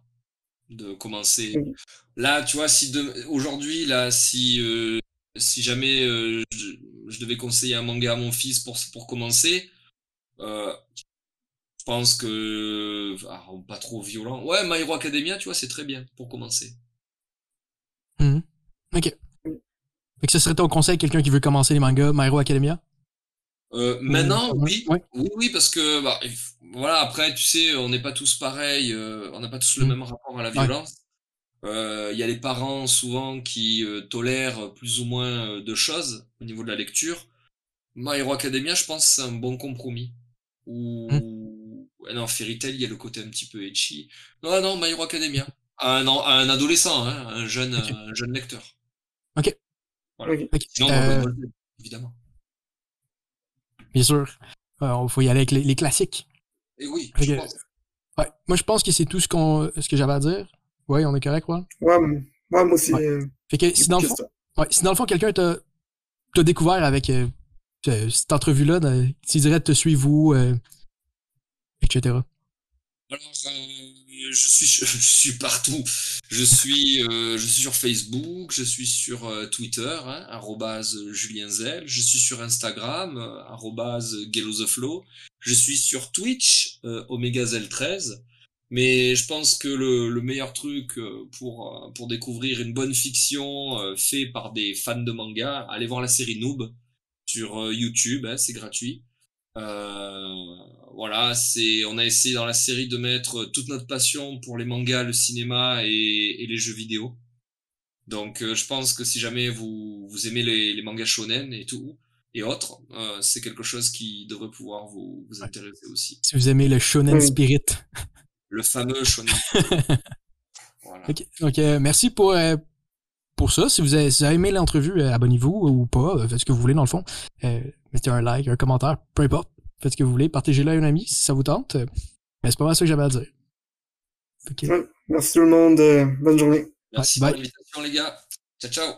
C: de commencer. Mm. Là, tu vois, si aujourd'hui, là, si, euh, si jamais je, devais conseiller un manga à mon fils pour, pour commencer, je pense que ah, pas trop violent. Ouais, My Hero Academia, tu vois, c'est très bien pour commencer.
B: Mmh. Ok. Que ce serait ton conseil quelqu'un qui veut commencer les mangas, My Hero Academia?
C: Euh, maintenant, oui. oui, oui, parce que bah, voilà, après, tu sais, on n'est pas tous pareils, euh, on n'a pas tous le mmh. même rapport à la violence. Il y a les parents souvent qui tolèrent plus ou moins de choses au niveau de la lecture. My Hero Academia, je pense, c'est un bon compromis. Ou hmm. non, Fairy Tail, il y a le côté un petit peu etchi. Non, non, My Hero Academia. Un, un adolescent, hein, un jeune, un jeune lecteur.
B: Ok.
C: Voilà. Euh, évidemment.
B: Bien sûr. Il euh, faut y aller avec les, classiques.
C: Et oui,
B: je pense. Ouais. Moi, je pense que c'est tout ce, qu'on, ce que j'avais à dire. Oui, on est correct,
A: quoi? Ouais, moi aussi. Euh,
B: fait que si dans, le fond, ouais, si dans le fond, quelqu'un t'a, t'a découvert avec cette entrevue-là, tu dirais de te suivre où, etc.
C: Alors, je suis, je suis partout. Je suis, euh, je suis sur Facebook, je suis sur euh, Twitter, hein, Julien Zell. Je suis sur Instagram, euh, Flow. Je suis sur Twitch, euh, OmegaZell13. Mais je pense que le, le meilleur truc euh, pour, découvrir une bonne fiction fait par des fans de manga, allez voir la série Noob sur YouTube, hein, c'est gratuit. Euh, voilà, c'est, on a essayé dans la série de mettre toute notre passion pour les mangas, le cinéma et, les jeux vidéo. Donc, euh, je pense que si jamais vous, vous aimez les, les mangas shonen et tout, et autres, euh, c'est quelque chose qui devrait pouvoir vous, vous intéresser aussi.
B: Si vous aimez le shonen spirit.
C: Le fameux shonen.
B: voilà. Ok, merci pour, pour ça. Si vous avez, aimé l'entrevue, abonnez-vous ou pas, faites ce que vous voulez dans le fond mettez un like, un commentaire, peu importe. Faites ce que vous voulez. Partagez-le à un ami si ça vous tente. Mais c'est pas mal ça que j'avais à dire.
A: merci tout le monde. Euh, bonne journée.
C: Merci pour l'invitation, les gars. Ciao, ciao.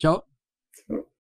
B: Ciao.